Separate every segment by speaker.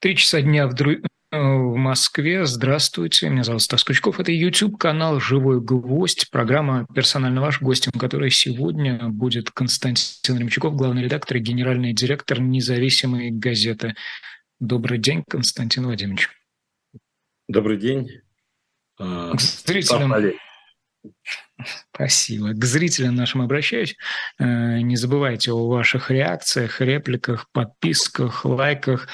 Speaker 1: Три часа дня в, Дру... Э, в Москве. Здравствуйте, меня зовут Стас Кучков. Это YouTube-канал «Живой гвоздь», программа «Персонально ваш», гостем которой сегодня будет Константин Ремчуков, главный редактор и генеральный директор независимой газеты. Добрый день, Константин Владимирович.
Speaker 2: Добрый день.
Speaker 1: А, К зрителям... Спасибо. К зрителям нашим обращаюсь. Э, не забывайте о ваших реакциях, репликах, подписках, лайках.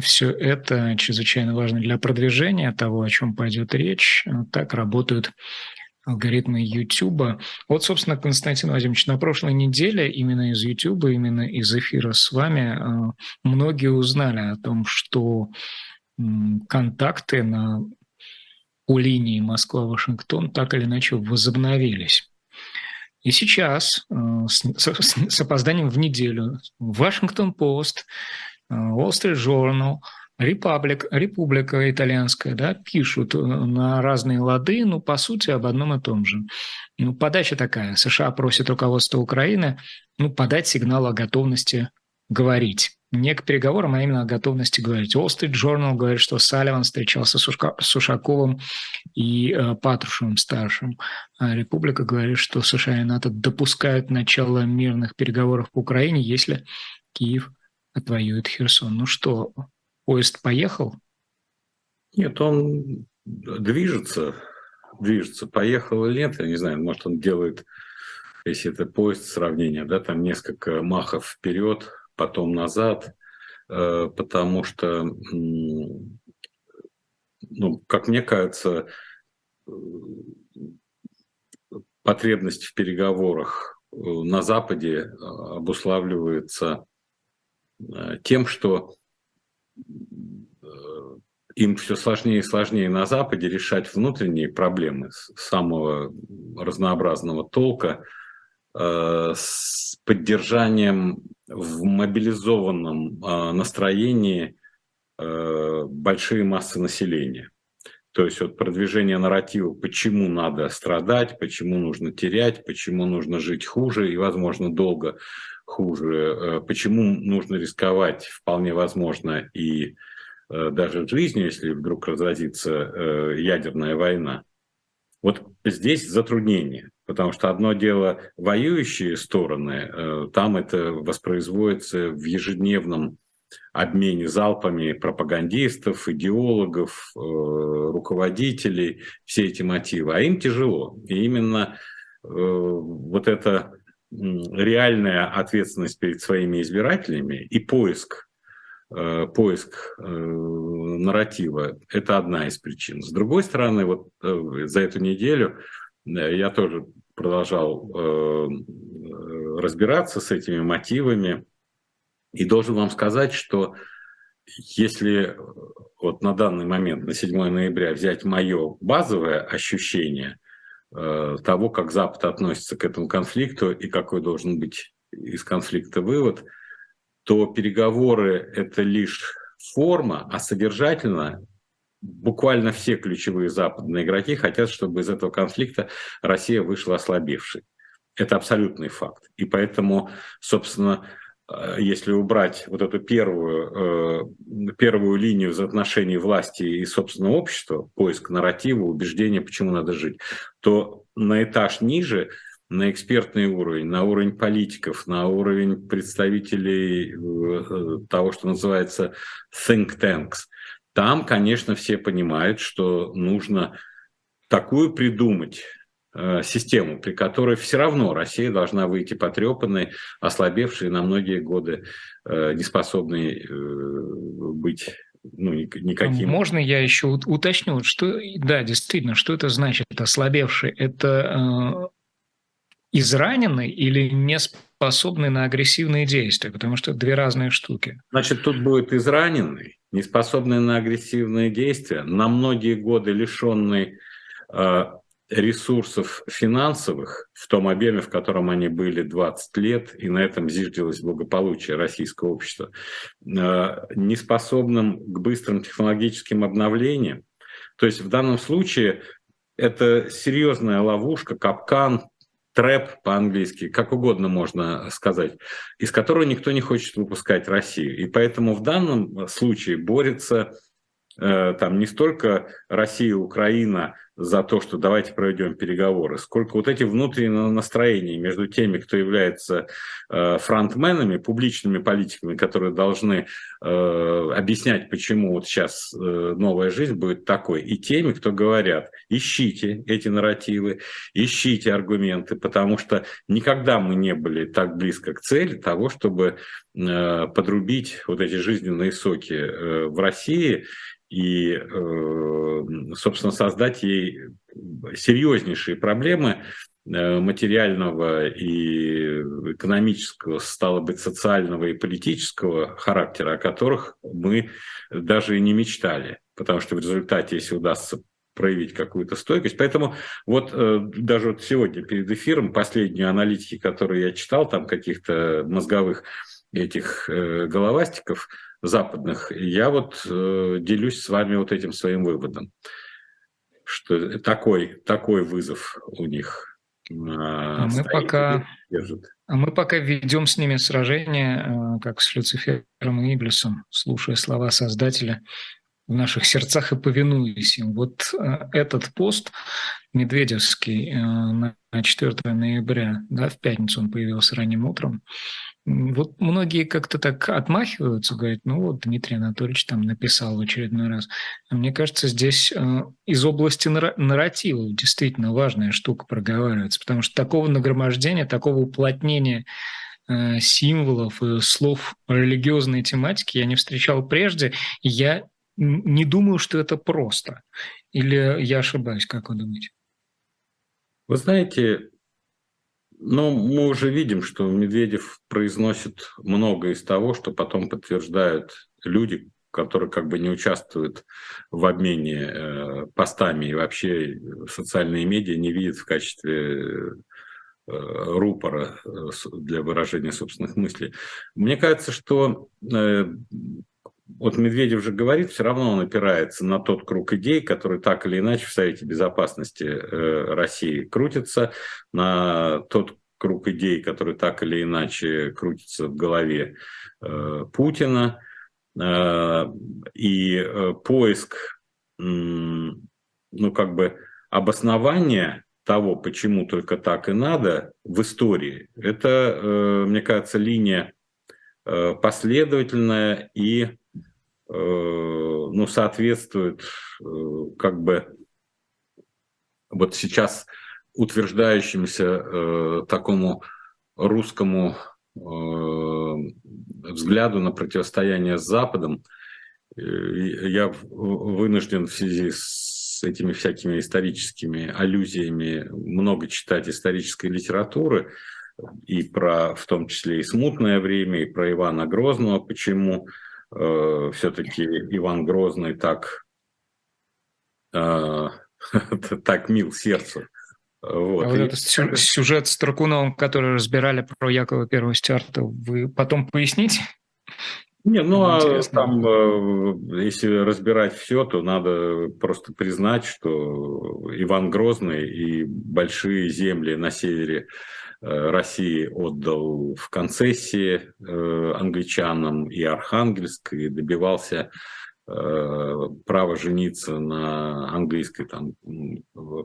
Speaker 1: Все это чрезвычайно важно для продвижения того, о чем пойдет речь. Так работают алгоритмы YouTube. Вот, собственно, Константин Владимирович, на прошлой неделе именно из YouTube, именно из эфира с вами э, многие узнали о том, что контакты на у линии Москва-Вашингтон так или иначе возобновились. И сейчас э, с, с, с опозданием в неделю Вашингтон-Пост Wall Street Journal, Republic, Республика итальянская, да, пишут э, на разные лады, ну, по сути, об одном и том же. Ну, подача такая. США просит руководство Украины, ну, подать сигнал о готовности говорить. Не к переговорам, а именно о готовности говорить. Wall Street Journal говорит, что Салливан встречался с Ушаковым и э, Патрушевым-старшим. А Республика говорит, что США и НАТО допускают начало мирных переговоров по Украине, если Киев отвоюет Херсон. Ну что, поезд поехал?
Speaker 2: Нет, он движется, движется. Поехал или нет, я не знаю, может он делает, если это поезд сравнения, да, там несколько махов вперед, потом назад, э, потому что, ну, как мне кажется, э, потребность в переговорах э, на Западе обуславливается тем, что э, им все сложнее и сложнее на Западе решать внутренние проблемы самого разнообразного толка э, с поддержанием в мобилизованном настроении большие массы населения. То есть вот продвижение нарратива, почему надо страдать, почему нужно терять, почему нужно жить хуже и, возможно, долго хуже, э, почему нужно рисковать, вполне возможно, и э, даже жизнью, если вдруг разразится э, ядерная война. Вот здесь затруднение, потому что одно дело воюющие стороны, там это воспроизводится в ежедневном обмене залпами пропагандистов, идеологов, руководителей, все эти мотивы, а им тяжело. И именно вот это реальная ответственность перед своими избирателями и поиск, э, поиск э, нарратива – это одна из причин. С другой стороны, вот э, за эту неделю я тоже продолжал разбираться с этими мотивами и должен вам сказать, что если вот на данный момент, на 7 ноября, взять мое базовое ощущение – того, как Запад относится к этому конфликту и какой должен быть из конфликта вывод, то переговоры – это лишь форма, а содержательно буквально все ключевые западные игроки хотят, чтобы из этого конфликта Россия вышла ослабевшей. Это абсолютный факт. И поэтому, собственно, Э, если убрать вот эту первую, э, первую линию взаимоотношений власти и собственного общества, поиск нарратива, убеждения, почему надо жить, то на этаж ниже, на экспертный уровень, на уровень политиков, на уровень представителей э, того, что называется think tanks, там, конечно, все понимают, что нужно такую придумать Э, систему, при которой все равно Россия должна выйти потрепанной, ослабевшей на многие годы, э, неспособной э, быть ну, никаким.
Speaker 1: Можно я еще уточню, что, да, действительно, что это значит, ослабевший? Это э, израненный или не способный на агрессивные действия? Потому что это две разные штуки.
Speaker 2: Значит, тут будет израненный, неспособный на агрессивные действия, на многие годы лишенный ресурсов финансовых в том объеме, в котором они были 20 лет, и на этом зиждилось благополучие российского общества, э, неспособным к быстрым технологическим обновлениям. То есть в данном случае это серьезная ловушка, капкан трэп по-английски, как угодно можно сказать, из которого никто не хочет выпускать Россию. И поэтому в данном случае борется Э, там не столько Россия, Украина за то, что давайте проведем переговоры, сколько вот эти внутренние настроения между теми, кто является э, фронтменами, публичными политиками, которые должны э, объяснять, почему вот сейчас новая жизнь будет такой, и теми, кто говорят, ищите эти нарративы, ищите аргументы, потому что никогда мы не были так близко к цели того, чтобы подрубить вот эти жизненные соки в России и, э, собственно, создать ей серьезнейшие проблемы э, материального и экономического, стало быть, социального и политического характера, о которых мы даже и не мечтали. Потому что в результате, если удастся проявить какую-то стойкость. Поэтому вот э, даже вот сегодня перед эфиром последние аналитики, которые я читал, там каких-то мозговых этих э, головастиков, западных. Я вот делюсь с вами вот этим своим выводом, что такой, такой вызов у них.
Speaker 1: Э, а мы пока, а мы пока ведем с ними сражение, э, как с Люцифером и Иблисом, слушая слова Создателя в наших сердцах и повинуясь им. Вот э, этот пост Медведевский на 4 ноября, да, в пятницу он появился ранним утром, вот многие как-то так отмахиваются, говорят, ну вот Дмитрий Анатольевич там написал в очередной раз. А мне кажется, здесь э, из области нарратива действительно важная штука проговаривается, потому что такого нагромождения, такого уплотнения э, символов и слов религиозной тематики я не встречал прежде. Я не думаю, что это просто. Или я ошибаюсь, как вы думаете?
Speaker 2: Вы знаете, ну, мы уже видим, что Медведев произносит много из того, что потом подтверждают люди, которые как бы не участвуют в обмене э, постами и вообще социальные медиа не видят в качестве э, рупора э, для выражения собственных мыслей. Мне кажется, что э, вот Медведев же говорит, все равно он опирается на тот круг идей, который так или иначе в Совете Безопасности э, России крутится, на тот круг идей, который так или иначе крутится в голове э, Путина, э, и поиск, ну как бы обоснования того, почему только так и надо в истории, это, мне кажется, линия последовательная и ну, соответствует э, как бы вот сейчас утверждающимся э, такому русскому э, взгляду на противостояние с Западом, я вынужден в связи с этими всякими историческими аллюзиями много читать исторической литературы, и про, в том числе и смутное время, и про Ивана Грозного, почему э, все-таки Иван Грозный так, э, так мил сердцу.
Speaker 1: Вот. А вот этот сюжет с Тракуновым, который разбирали про Якова Первого Стюарта, вы потом поясните?
Speaker 2: Не, ну а там, э, если разбирать все, то надо просто признать, что Иван Грозный и большие земли на севере России отдал в концессии э, англичанам и Архангельск, и добивался э, права жениться на английской там,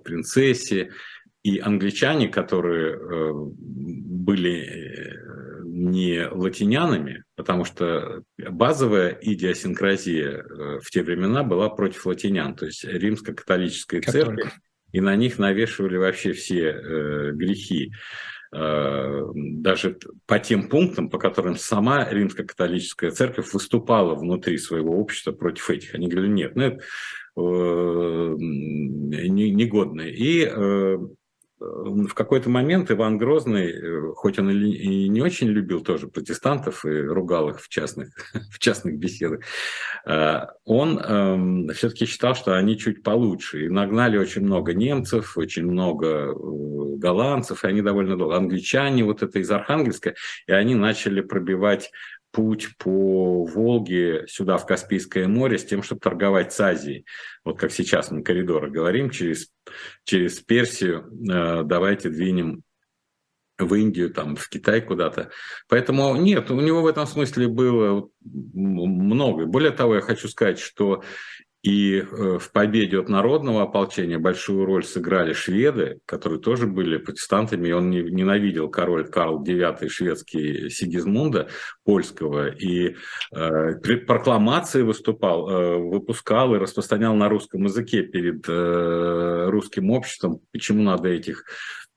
Speaker 2: принцессе. И англичане, которые были не латинянами, потому что базовая идиосинкразия в те времена была против латинян, то есть римско-католическая церковь, и на них навешивали вообще все э, грехи. Э, даже по тем пунктам, по которым сама римско-католическая церковь выступала внутри своего общества против этих. Они говорили, нет, ну это э, негодно. И э, в какой-то момент Иван Грозный, э, хоть он и не очень любил тоже протестантов и ругал их в частных, в частных беседах, э, он эм, все-таки считал, что они чуть получше. И нагнали очень много немцев, очень много э, голландцев, и они довольно долго. Англичане, вот это из Архангельска, и они начали пробивать путь по Волге сюда, в Каспийское море, с тем, чтобы торговать с Азией. Вот как сейчас мы коридоры говорим, через, через Персию э, давайте двинем в Индию, там, в Китай куда-то. Поэтому нет, у него в этом смысле было много. Более того, я хочу сказать, что и э, в победе от народного ополчения большую роль сыграли шведы, которые тоже были протестантами. Он ненавидел король Карл IX шведский Сигизмунда польского. И э, прокламации выступал, э, выпускал и распространял на русском языке перед русским обществом, почему надо этих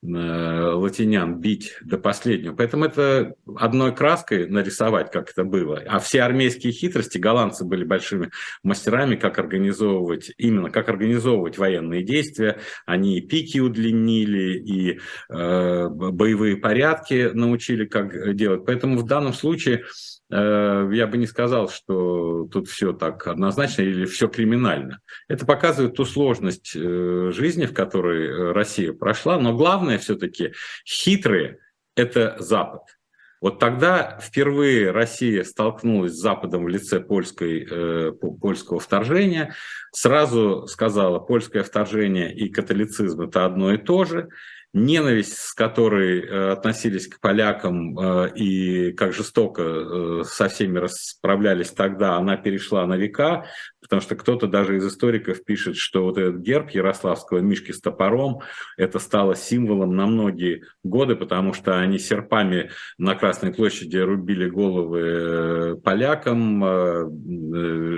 Speaker 2: латинян бить до последнего. Поэтому это одной краской нарисовать, как это было. А все армейские хитрости, голландцы были большими мастерами, как организовывать, именно как организовывать военные действия. Они и пики удлинили, и э, боевые порядки научили, как делать. Поэтому в данном случае Э, я бы не сказал, что тут все так однозначно или все криминально. Это показывает ту сложность э, жизни, в которой э, Россия прошла. Но главное все-таки хитрые – это Запад. Вот тогда впервые Россия столкнулась с Западом в лице польской, польского вторжения. Сразу сказала, польское вторжение и католицизм – это одно и то же ненависть, с которой э, относились к полякам э, и как жестоко э, со всеми расправлялись тогда, она перешла на века, потому что кто-то даже из историков пишет, что вот этот герб Ярославского мишки с топором, это стало символом на многие годы, потому что они серпами на Красной площади рубили головы полякам,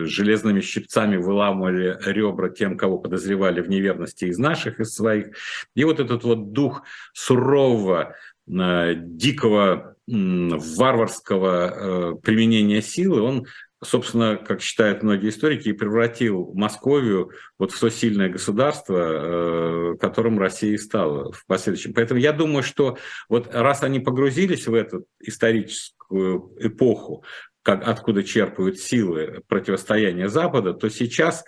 Speaker 2: железными щипцами выламывали ребра тем, кого подозревали в неверности из наших, из своих. И вот этот вот дух сурового, э, дикого, варварского э, применения силы, он собственно, как считают многие историки, и превратил Московию вот в то сильное государство, э, которым Россия стала в последующем. Поэтому я думаю, что вот раз они погрузились в эту историческую эпоху, как, откуда черпают силы противостояния Запада, то сейчас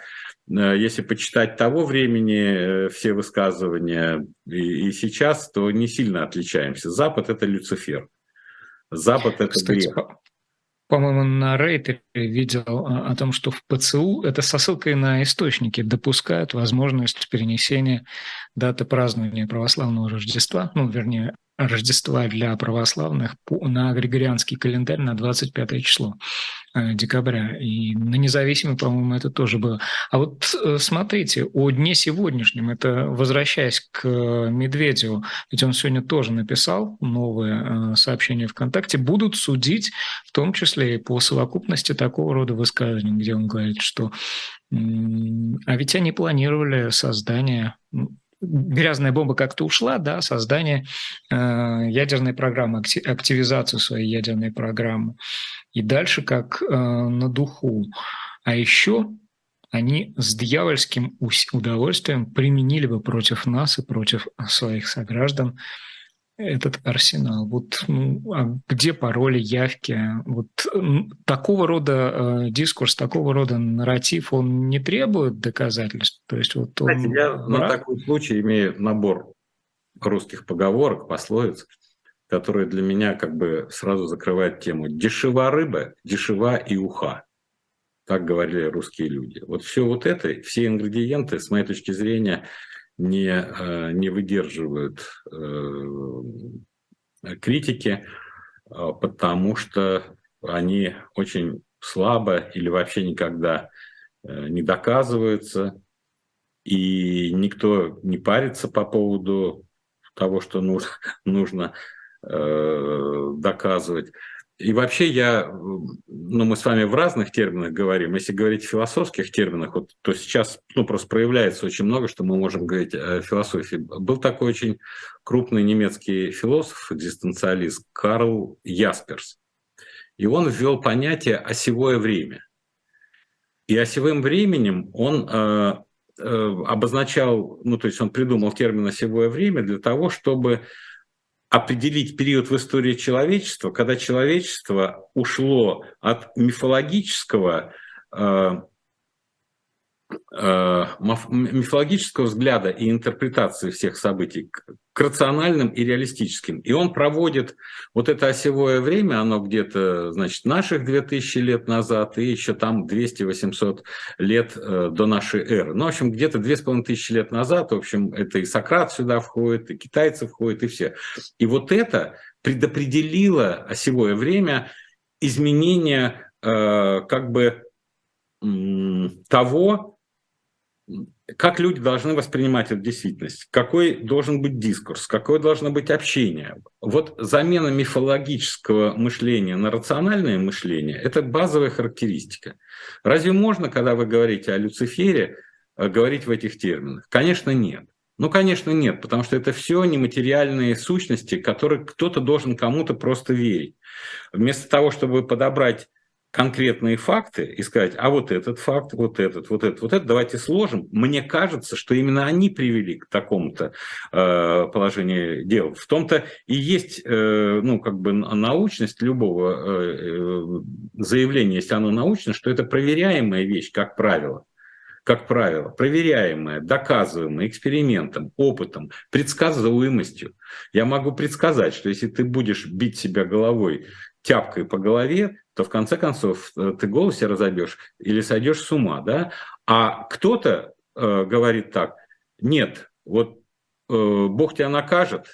Speaker 2: Э, если почитать того времени э, все высказывания и, и сейчас, то не сильно отличаемся. Запад – это Люцифер. Запад – это Кстати, грех.
Speaker 1: По-моему, на Рейтере видел а, о том, что в ПЦУ, это со ссылкой на источники, допускают возможность перенесения даты празднования православного Рождества, ну, вернее, Рождества для православных на григорианский календарь на 25 число э, декабря. И на независимый, по-моему, это тоже было. А вот э, смотрите, о дне сегодняшнем, это возвращаясь к Медведеву, ведь он сегодня тоже написал новое э, сообщение ВКонтакте, будут судить в том числе и по совокупности такого рода высказываний, где он говорит, что а ведь они планировали создание грязная бомба как-то ушла, да, создание э, ядерной программы, активизацию своей ядерной программы. И дальше как э, на духу. А еще они с дьявольским удовольствием применили бы против нас и против своих сограждан этот арсенал? Вот ну, а где пароли, явки? Вот такого рода э, дискурс, такого рода нарратив, он не требует доказательств? То есть вот он...
Speaker 2: Знаете, я на такой случай имею набор русских поговорок, пословиц, которые для меня как бы сразу закрывают тему. Дешева рыба, дешева и уха. Так говорили русские люди. Вот все вот это, все ингредиенты, с моей точки зрения, не, э, не выдерживают э, критики, а, потому что они очень слабо или вообще никогда э, не доказываются, и никто не парится по поводу того, что нужно, нужно доказывать. И вообще я, ну мы с вами в разных терминах говорим, если говорить в философских терминах, вот, то сейчас ну, просто проявляется очень много, что мы можем говорить о философии. Был такой очень крупный немецкий философ, экзистенциалист Карл Ясперс. И он ввел понятие «осевое время». И осевым временем он э, э, обозначал, ну то есть он придумал термин «осевое время» для того, чтобы определить период в истории человечества, когда человечество ушло от мифологического э, мифологического взгляда и интерпретации всех событий к рациональным и реалистическим. И он проводит вот это осевое время, оно где-то, значит, наших 2000 лет назад и еще там 200-800 лет э, до нашей эры. Ну, в общем, где-то 2500 лет назад, в общем, это и Сократ сюда входит, и китайцы входят, и все. И вот это предопределило осевое время изменения э, как бы того, как люди должны воспринимать эту действительность, какой должен быть дискурс, какое должно быть общение. Вот замена мифологического мышления на рациональное мышление – это базовая характеристика. Разве можно, когда вы говорите о Люцифере, э, говорить в этих терминах? Конечно, нет. Ну, конечно, нет, потому что это все нематериальные сущности, которые кто-то должен кому-то просто верить. Вместо того, чтобы подобрать конкретные факты и сказать, а вот этот факт, вот этот, вот этот, вот этот, давайте сложим. Мне кажется, что именно они привели к такому-то э, положению дел. В том-то и есть, э, ну, как бы научность любого э, э, заявления, если оно научно, что это проверяемая вещь, как правило как правило, проверяемая, доказываемая экспериментом, опытом, предсказуемостью. Я могу предсказать, что если ты будешь бить себя головой тяпкой по голове, то в конце концов э, ты голову себе разобьешь или сойдешь с ума, да? А кто-то э, говорит так, нет, вот э, Бог тебя накажет,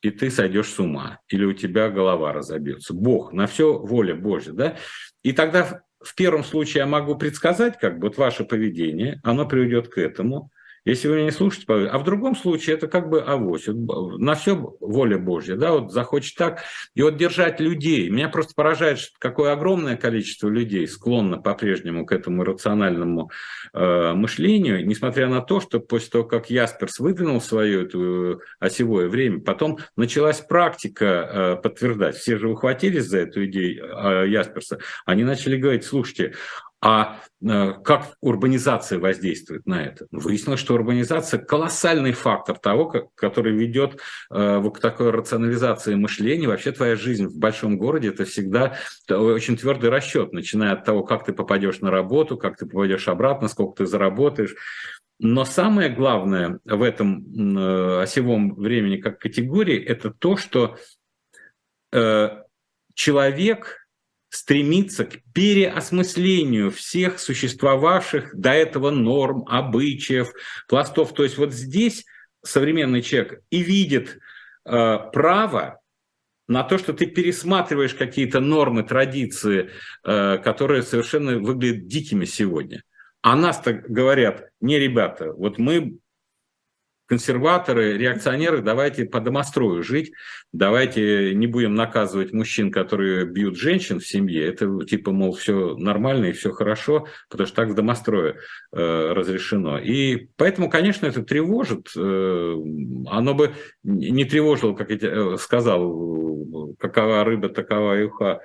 Speaker 2: и ты сойдешь с ума, или у тебя голова разобьется. Бог, на все воля Божья, да? И тогда в первом случае я могу предсказать, как бы вот ваше поведение, оно приведет к этому – если вы меня не слушаете, а в другом случае это как бы авось. На все воля Божья, да, вот захочет так. И вот держать людей. Меня просто поражает, какое огромное количество людей склонно по-прежнему к этому рациональному э, мышлению, несмотря на то, что после того, как Ясперс выдвинул свое это э, осевое время, потом началась практика э, подтверждать. Все же ухватились за эту идею э, Ясперса. Они начали говорить, слушайте, а э, как урбанизация воздействует на это? Выяснилось, что урбанизация – колоссальный фактор того, который ведет э, к такой рационализации мышления. Вообще твоя жизнь в большом городе – это всегда очень твердый расчет, начиная от того, как ты попадешь на работу, как ты попадешь обратно, сколько ты заработаешь. Но самое главное в этом э, осевом времени как категории – это то, что человек – стремиться к переосмыслению всех существовавших до этого норм, обычаев, пластов. То есть вот здесь современный человек и видит э, право на то, что ты пересматриваешь какие-то нормы, традиции, э, которые совершенно выглядят дикими сегодня. А нас-то говорят, не, ребята, вот мы консерваторы, реакционеры, давайте по домострою жить, давайте не будем наказывать мужчин, которые бьют женщин в семье, это типа, мол, все нормально и все хорошо, потому что так в домострое э, разрешено. И поэтому, конечно, это тревожит. Э, оно бы не тревожило, как я э, сказал, какова рыба, такова и уха.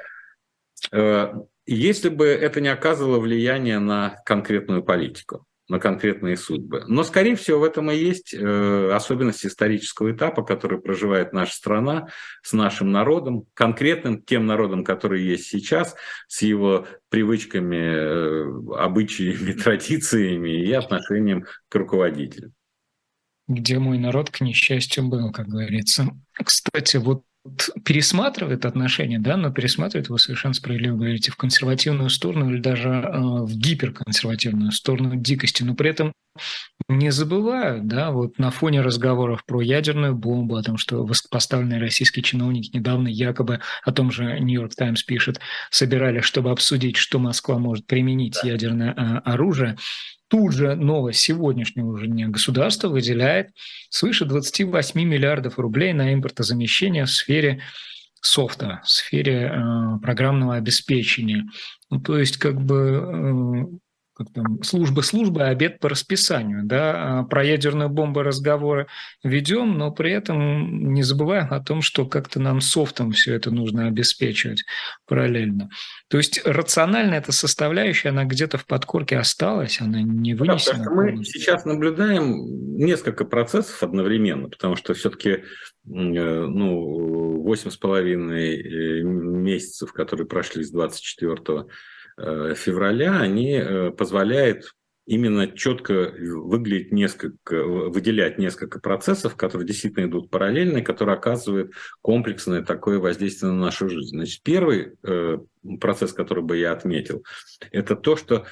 Speaker 2: Э, если бы это не оказывало влияния на конкретную политику на конкретные судьбы. Но, скорее всего, в этом и есть э, особенность исторического этапа, который проживает наша страна с нашим народом, конкретным тем народом, который есть сейчас, с его привычками, э, обычаями, традициями и отношением к руководителю.
Speaker 1: Где мой народ, к несчастью, был, как говорится. Кстати, вот пересматривает отношения, да, но пересматривает, вы совершенно справедливо говорите, в консервативную сторону или даже э, в гиперконсервативную сторону дикости, но при этом не забывают, да, вот на фоне разговоров про ядерную бомбу, о том, что высокопоставленные российские чиновники недавно якобы, о том же Нью-Йорк Таймс пишет, собирались, чтобы обсудить, что Москва может применить да. ядерное э, оружие, Тут же новость сегодняшнего уже дня государство выделяет свыше 28 миллиардов рублей на импортозамещение в сфере софта, в сфере э, программного обеспечения. Ну, то есть как бы э, как там, служба службы, а обед по расписанию. Да? А про ядерную бомбу разговоры ведем, но при этом не забываем о том, что как-то нам софтом все это нужно обеспечивать параллельно. То есть рационально эта составляющая, она где-то в подкорке осталась, она не вынесена.
Speaker 2: Да, мы сейчас наблюдаем несколько процессов одновременно, потому что все-таки э, ну, 8,5 э, месяцев, которые прошли с 24 Э, февраля, они э, позволяют именно четко выглядеть несколько, выделять несколько процессов, которые действительно идут параллельно, которые оказывают комплексное такое воздействие на нашу жизнь. Значит, первый э, процесс, который бы я отметил, это то, что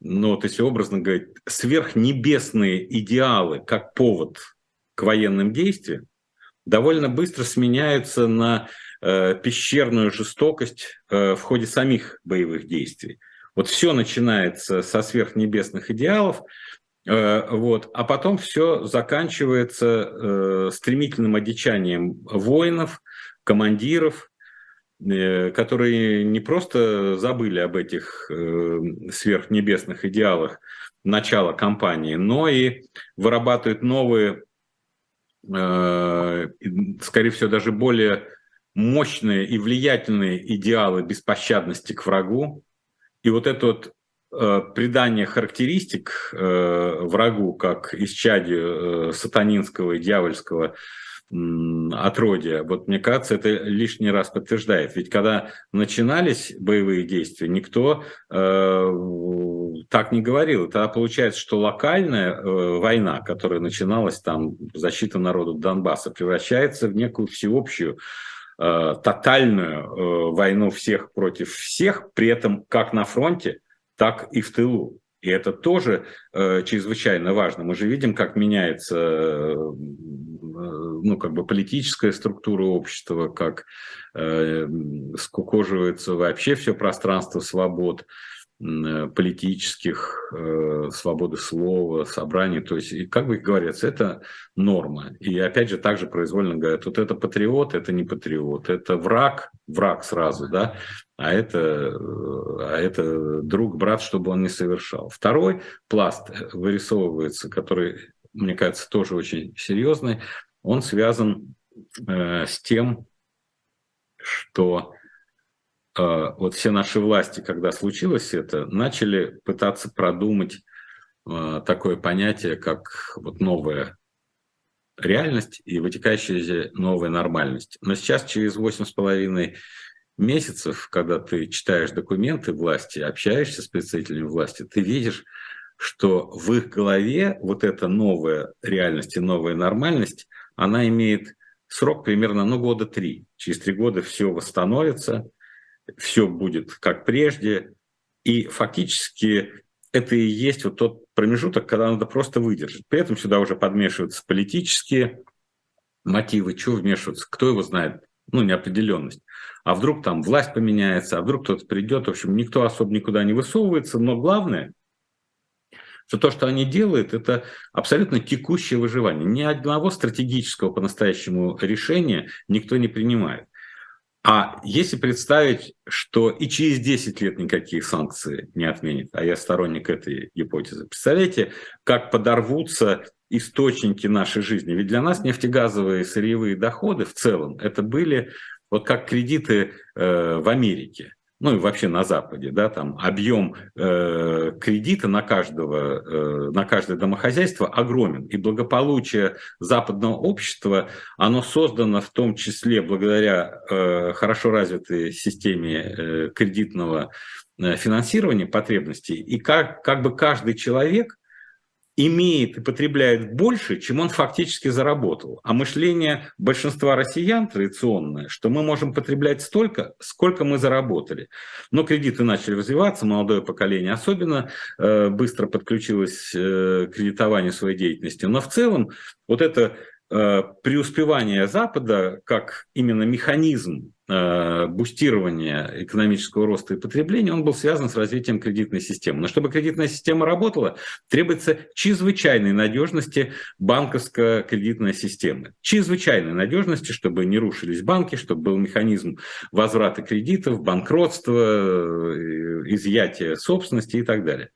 Speaker 2: ну вот если образно говорить, сверхнебесные идеалы как повод к военным действиям довольно быстро сменяются на э, пещерную жестокость э, в ходе самих боевых действий. Вот все начинается со сверхнебесных идеалов, э, вот, а потом все заканчивается стремительным одичанием воинов, командиров, которые не просто забыли об этих сверхнебесных идеалах начала кампании, но и вырабатывают новые скорее всего, даже более мощные и влиятельные идеалы беспощадности к врагу. И вот это вот э, придание характеристик э, врагу, как исчадию сатанинского и дьявольского отродья. Вот мне кажется, это лишний раз подтверждает. Ведь когда начинались боевые действия, никто э, так не говорил. Тогда получается, что локальная э, война, которая начиналась там, защита народа Донбасса, превращается в некую всеобщую э, тотальную э, войну всех против всех, при этом как на фронте, так и в тылу. И это тоже э, чрезвычайно важно. Мы же видим, как меняется э, ну, как бы политическая структура общества, как э, скукоживается вообще все пространство свобод политических, э, свободы слова, собраний. То есть, и, как бы говорится, это норма. И опять же, также произвольно говорят, вот это патриот, это не патриот, это враг, враг сразу, да, а это, а это друг, брат, чтобы он не совершал. Второй пласт вырисовывается, который, мне кажется, тоже очень серьезный, он связан э, с тем, что э, вот все наши власти, когда случилось это, начали пытаться продумать э, такое понятие, как вот новая реальность и вытекающая новая нормальность. Но сейчас, через восемь с половиной месяцев, когда ты читаешь документы власти, общаешься с представителями власти, ты видишь, что в их голове вот эта новая реальность и новая нормальность – она имеет срок примерно ну, года три. Через три года все восстановится, все будет как прежде. И фактически это и есть вот тот промежуток, когда надо просто выдержать. При этом сюда уже подмешиваются политические мотивы, что вмешиваться, кто его знает, ну, неопределенность. А вдруг там власть поменяется, а вдруг кто-то придет. В общем, никто особо никуда не высовывается, но главное – что то, что они делают, это абсолютно текущее выживание. Ни одного стратегического по-настоящему решения никто не принимает. А если представить, что и через 10 лет никакие санкции не отменят, а я сторонник этой гипотезы, представляете, как подорвутся источники нашей жизни. Ведь для нас нефтегазовые сырьевые доходы в целом это были вот как кредиты э, в Америке ну и вообще на Западе, да, там объем э, кредита на каждого, э, на каждое домохозяйство огромен, и благополучие западного общества, оно создано в том числе благодаря э, хорошо развитой системе э, кредитного э, финансирования потребностей, и как, как бы каждый человек имеет и потребляет больше, чем он фактически заработал. А мышление большинства россиян традиционное, что мы можем потреблять столько, сколько мы заработали. Но кредиты начали развиваться, молодое поколение особенно э, быстро подключилось э, к кредитованию своей деятельности. Но в целом вот это преуспевание Запада как именно механизм Э, бустирования экономического роста и потребления, он был связан с развитием кредитной системы. Но чтобы кредитная система работала, требуется чрезвычайной надежности банковско-кредитной системы. Чрезвычайной надежности, чтобы не рушились банки, чтобы был механизм возврата кредитов, банкротства, э, изъятия собственности и так далее.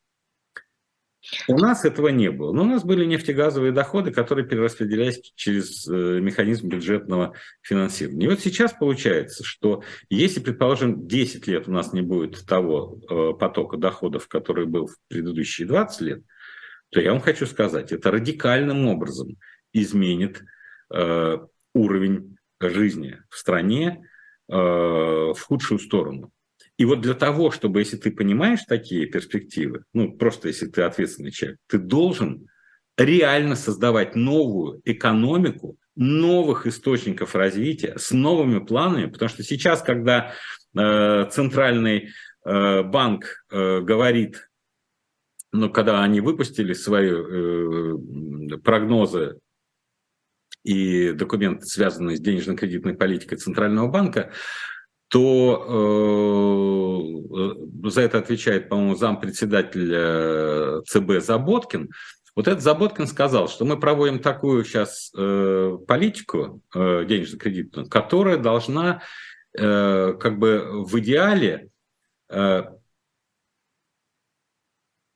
Speaker 2: У нас этого не было. Но у нас были нефтегазовые доходы, которые перераспределялись через э, механизм бюджетного финансирования. И вот сейчас получается, что если, предположим, 10 лет у нас не будет того э, потока доходов, который был в предыдущие 20 лет, то я вам хочу сказать, это радикальным образом изменит э, уровень жизни в стране в худшую сторону. И вот для того, чтобы, если ты понимаешь такие перспективы, ну, просто если ты ответственный человек, ты должен реально создавать новую экономику, новых источников развития, с новыми планами, потому что сейчас, когда э, центральный э, банк э, говорит, ну, когда они выпустили свои э, прогнозы и документы, связанные с денежно-кредитной политикой Центрального банка, то э, за это отвечает, по-моему, зампредседателя ЦБ Заботкин. Вот этот Заботкин сказал, что мы проводим такую сейчас э, политику э, денежно-кредитную, которая должна э, как бы в идеале э,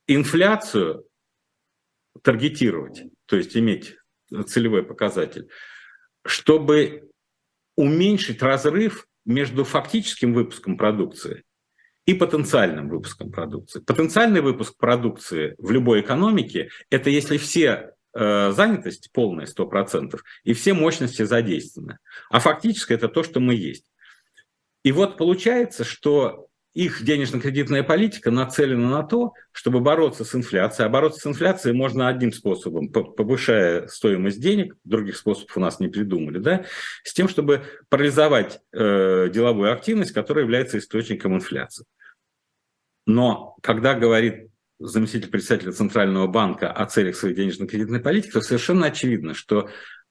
Speaker 2: инфляцию таргетировать, то есть иметь целевой показатель, чтобы уменьшить разрыв между фактическим выпуском продукции и потенциальным выпуском продукции. Потенциальный выпуск продукции в любой экономике – это если все э, занятость полная 100% и все мощности задействованы. А фактически это то, что мы есть. И вот получается, что их денежно-кредитная политика нацелена на то, чтобы бороться с инфляцией. А бороться с инфляцией можно одним способом, повышая стоимость денег, других способов у нас не придумали, да, с тем, чтобы парализовать э, деловую активность, которая является источником инфляции. Но когда говорит заместитель председателя Центрального банка о целях своей денежно-кредитной политики, то совершенно очевидно, что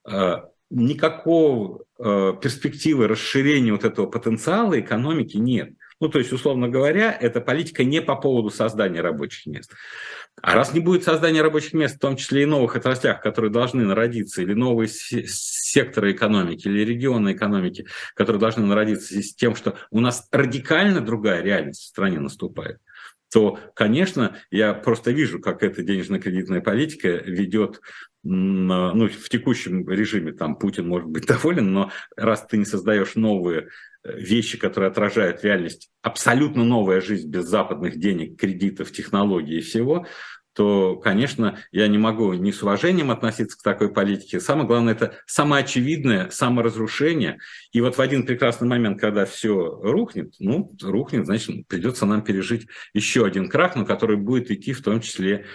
Speaker 2: э, никакого э, перспективы расширения вот этого потенциала экономики нет. Ну, то есть, условно говоря, эта политика не по поводу создания рабочих мест. А раз не будет создания рабочих мест, в том числе и новых отраслях, которые должны народиться, или новые секторы экономики, или регионы экономики, которые должны народиться с тем, что у нас радикально другая реальность в стране наступает, то, конечно, я просто вижу, как эта денежно-кредитная политика ведет ну, в текущем режиме там Путин может быть доволен, но раз ты не создаешь новые вещи, которые отражают реальность, абсолютно новая жизнь без западных денег, кредитов, технологий и всего, то, конечно, я не могу ни с уважением относиться к такой политике. Самое главное, это самоочевидное саморазрушение. И вот в один прекрасный момент, когда все рухнет, ну, рухнет, значит, придется нам пережить еще один крах, но который будет идти в том числе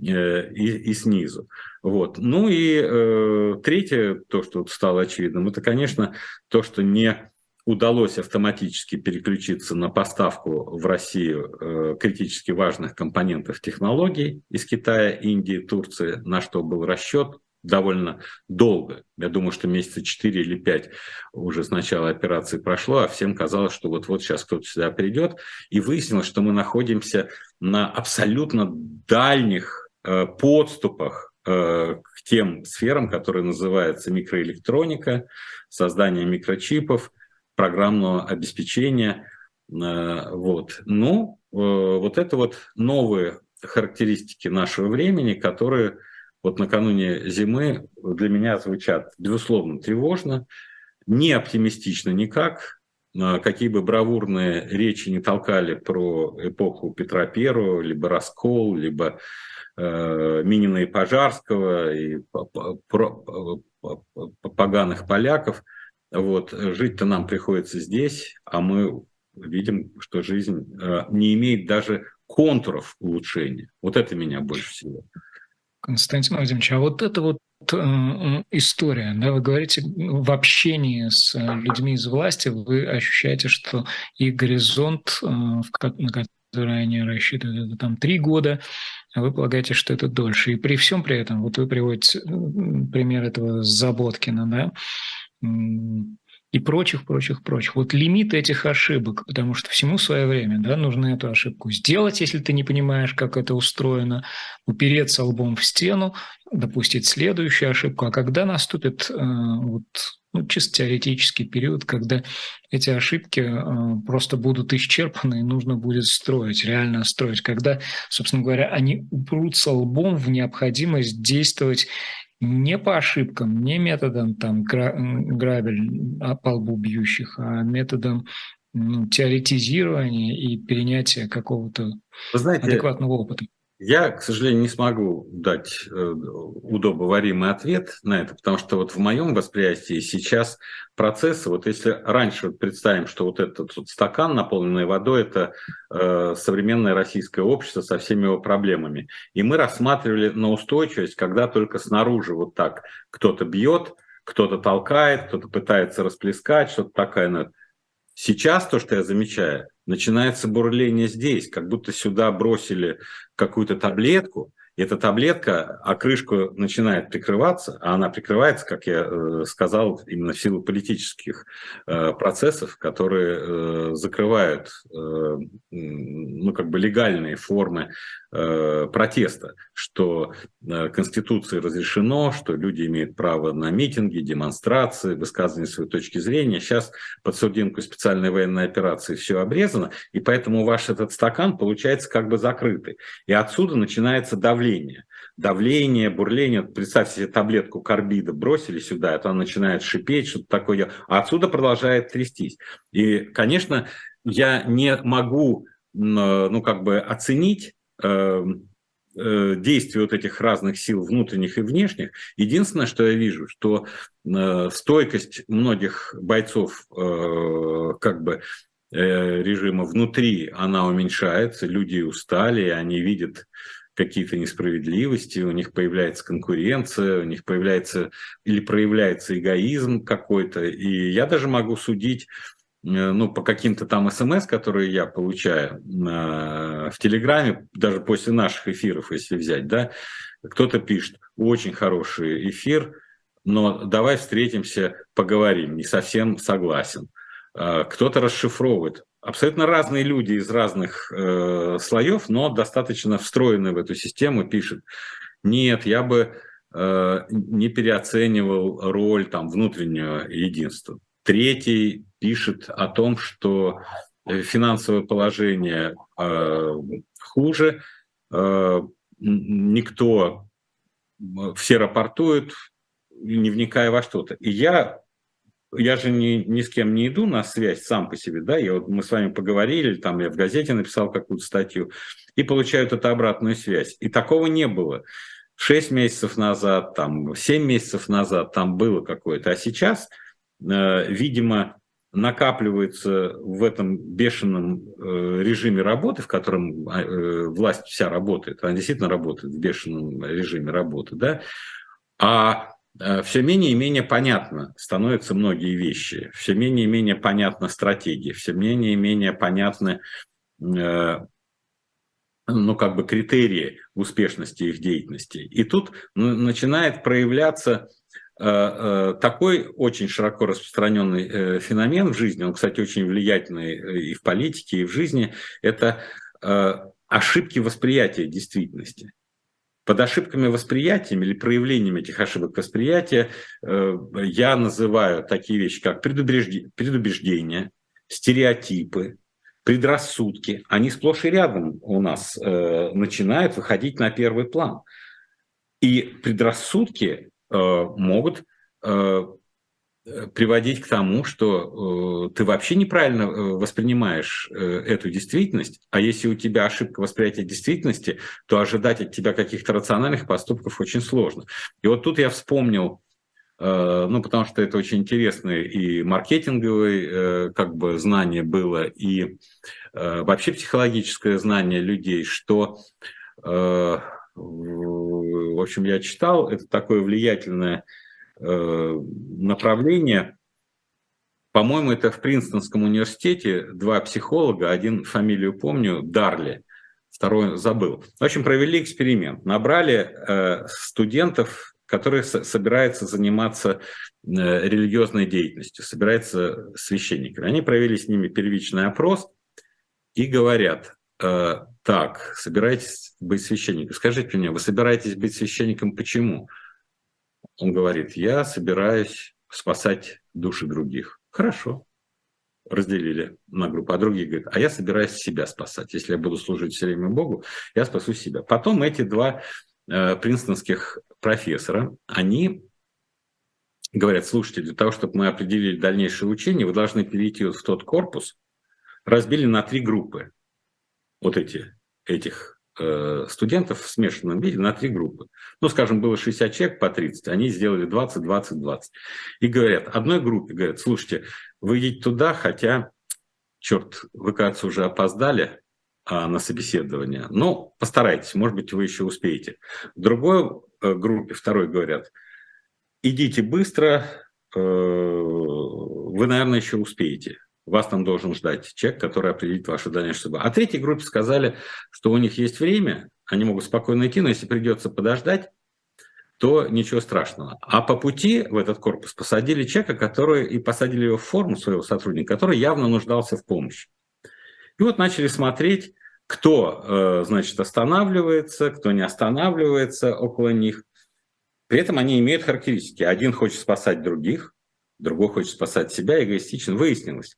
Speaker 2: э, и, и снизу. Вот. Ну и э, третье, то, что стало очевидным, это, конечно, то, что не удалось автоматически переключиться на поставку в Россию э, критически важных компонентов технологий из Китая, Индии, Турции, на что был расчет довольно долго. Я думаю, что месяца 4 или 5 уже с начала операции прошло, а всем казалось, что вот-вот сейчас кто-то сюда придет. И выяснилось, что мы находимся на абсолютно дальних э, подступах э, к тем сферам, которые называются микроэлектроника, создание микрочипов – программного обеспечения. Э, вот. Ну, э, вот это вот новые характеристики нашего времени, которые вот накануне зимы для меня звучат, безусловно, тревожно, не оптимистично никак, э, какие бы бравурные речи не толкали про эпоху Петра Первого, либо раскол, либо э, Минина и Пожарского, и поганых поляков – вот, жить-то нам приходится здесь, а мы видим, что жизнь э, не имеет даже контуров улучшения. Вот это меня больше всего.
Speaker 1: Константин Владимирович, а вот это вот э, история, да, вы говорите, в общении с э, людьми из власти вы ощущаете, что их горизонт, э, на который они рассчитывают, это там три года, а вы полагаете, что это дольше. И при всем при этом, вот вы приводите пример этого Заботкина, да, и прочих, прочих, прочих. Вот лимит этих ошибок, потому что всему свое время, да, нужно эту ошибку сделать, если ты не понимаешь, как это устроено, упереться лбом в стену, допустить следующую ошибку. А когда наступит э, вот, ну, чисто теоретический период, когда эти ошибки э, просто будут исчерпаны и нужно будет строить, реально строить, когда, собственно говоря, они упрутся лбом в необходимость действовать не по ошибкам, не методом там грабель а по лбу бьющих, а методом ну, теоретизирования и перенятия какого-то знаете, адекватного опыта.
Speaker 2: Я, к сожалению, не смогу дать э, удобоваримый ответ на это, потому что вот в моем восприятии сейчас процессы, вот если раньше представим, что вот этот вот стакан, наполненный водой, это э, современное российское общество со всеми его проблемами, и мы рассматривали на устойчивость, когда только снаружи вот так кто-то бьет, кто-то толкает, кто-то пытается расплескать, что-то такое. Сейчас то, что я замечаю, начинается бурление здесь, как будто сюда бросили какую-то таблетку, эта таблетка, а крышка начинает прикрываться, а она прикрывается, как я э, сказал, именно в силу политических э, процессов, которые э, закрывают ну, как бы легальные формы протеста, что Конституцией разрешено, что люди имеют право на митинги, демонстрации, высказывание своей точки зрения. Сейчас под сурдинку специальной военной операции все обрезано, и поэтому ваш этот стакан получается как бы закрытый. И отсюда начинается давление давление. Давление, бурление. Представьте себе таблетку карбида бросили сюда, это она начинает шипеть, что-то такое, а отсюда продолжает трястись. И, конечно, я не могу, ну, как бы оценить э, э, действия вот этих разных сил внутренних и внешних. Единственное, что я вижу, что э, стойкость многих бойцов как бы режима внутри, она уменьшается, люди устали, они видят какие-то несправедливости, у них появляется конкуренция, у них появляется или проявляется эгоизм какой-то. И я даже могу судить э, ну, по каким-то там смс, которые я получаю э, в Телеграме, даже после наших эфиров, если взять, да, кто-то пишет, очень хороший эфир, но давай встретимся, поговорим, не совсем согласен. Э, кто-то расшифровывает, абсолютно разные люди из разных э, слоев, но достаточно встроенные в эту систему, пишет, нет, я бы э, не переоценивал роль там, внутреннего единства. Третий пишет о том, что финансовое положение э, хуже, э, никто, все рапортуют, не вникая во что-то. И я я же ни, ни с кем не иду на связь сам по себе, да, я вот, мы с вами поговорили, там я в газете написал какую-то статью, и получаю эту обратную связь. И такого не было. Шесть месяцев назад, там, семь месяцев назад там было какое-то, а сейчас, э, видимо, накапливается в этом бешеном э, режиме работы, в котором э, власть вся работает, она действительно работает в бешеном режиме работы, да, а все менее и менее понятно становятся многие вещи, все менее и менее понятна стратегия, все менее и менее понятны э, ну, как бы критерии успешности их деятельности. И тут начинает проявляться э, такой очень широко распространенный феномен в жизни, он, кстати, очень влиятельный и в политике, и в жизни, это ошибки восприятия действительности. Под ошибками восприятия или проявлением этих ошибок восприятия э, я называю такие вещи, как предубеждения, стереотипы, предрассудки. Они сплошь и рядом у нас э, начинают выходить на первый план. И предрассудки э, могут приводить к тому, что э, ты вообще неправильно э, воспринимаешь э, эту действительность, а если у тебя ошибка восприятия действительности, то ожидать от тебя каких-то рациональных поступков очень сложно. И вот тут я вспомнил, э, ну потому что это очень интересное и маркетинговое э, как бы знание было, и э, вообще психологическое знание людей, что э, в общем, я читал, это такое влиятельное направление. По-моему, это в Принстонском университете два психолога, один фамилию помню, Дарли, второй забыл. В общем, провели эксперимент. Набрали э, студентов, которые собираются заниматься э, религиозной деятельностью, собираются священниками. Они провели с ними первичный опрос и говорят, так, собираетесь быть священником. Скажите мне, вы собираетесь быть священником почему? Он говорит, я собираюсь спасать души других. Хорошо. Разделили на группу. А другие говорят, а я собираюсь себя спасать. Если я буду служить все время Богу, я спасу себя. Потом эти два э, принстонских профессора, они говорят, слушайте, для того, чтобы мы определили дальнейшее учение, вы должны перейти вот в тот корпус, разбили на три группы вот эти, этих студентов в смешанном виде на три группы. Ну, скажем, было 60 человек по 30, они сделали 20, 20, 20. И говорят, одной группе говорят, слушайте, вы идите туда, хотя, черт, вы, кажется, уже опоздали а, на собеседование. Ну, постарайтесь, может быть, вы еще успеете. В другой э, группе, второй, говорят, идите быстро, э, вы, наверное, еще успеете вас там должен ждать человек, который определит ваши дальнейшие судьбы. А третьей группе сказали, что у них есть время, они могут спокойно идти, но если придется подождать, то ничего страшного. А по пути в этот корпус посадили человека, который и посадили его в форму своего сотрудника, который явно нуждался в помощи. И вот начали смотреть, кто, э, значит, останавливается, кто не останавливается около них. При этом они имеют характеристики. Один хочет спасать других, другой хочет спасать себя, эгоистично. Выяснилось,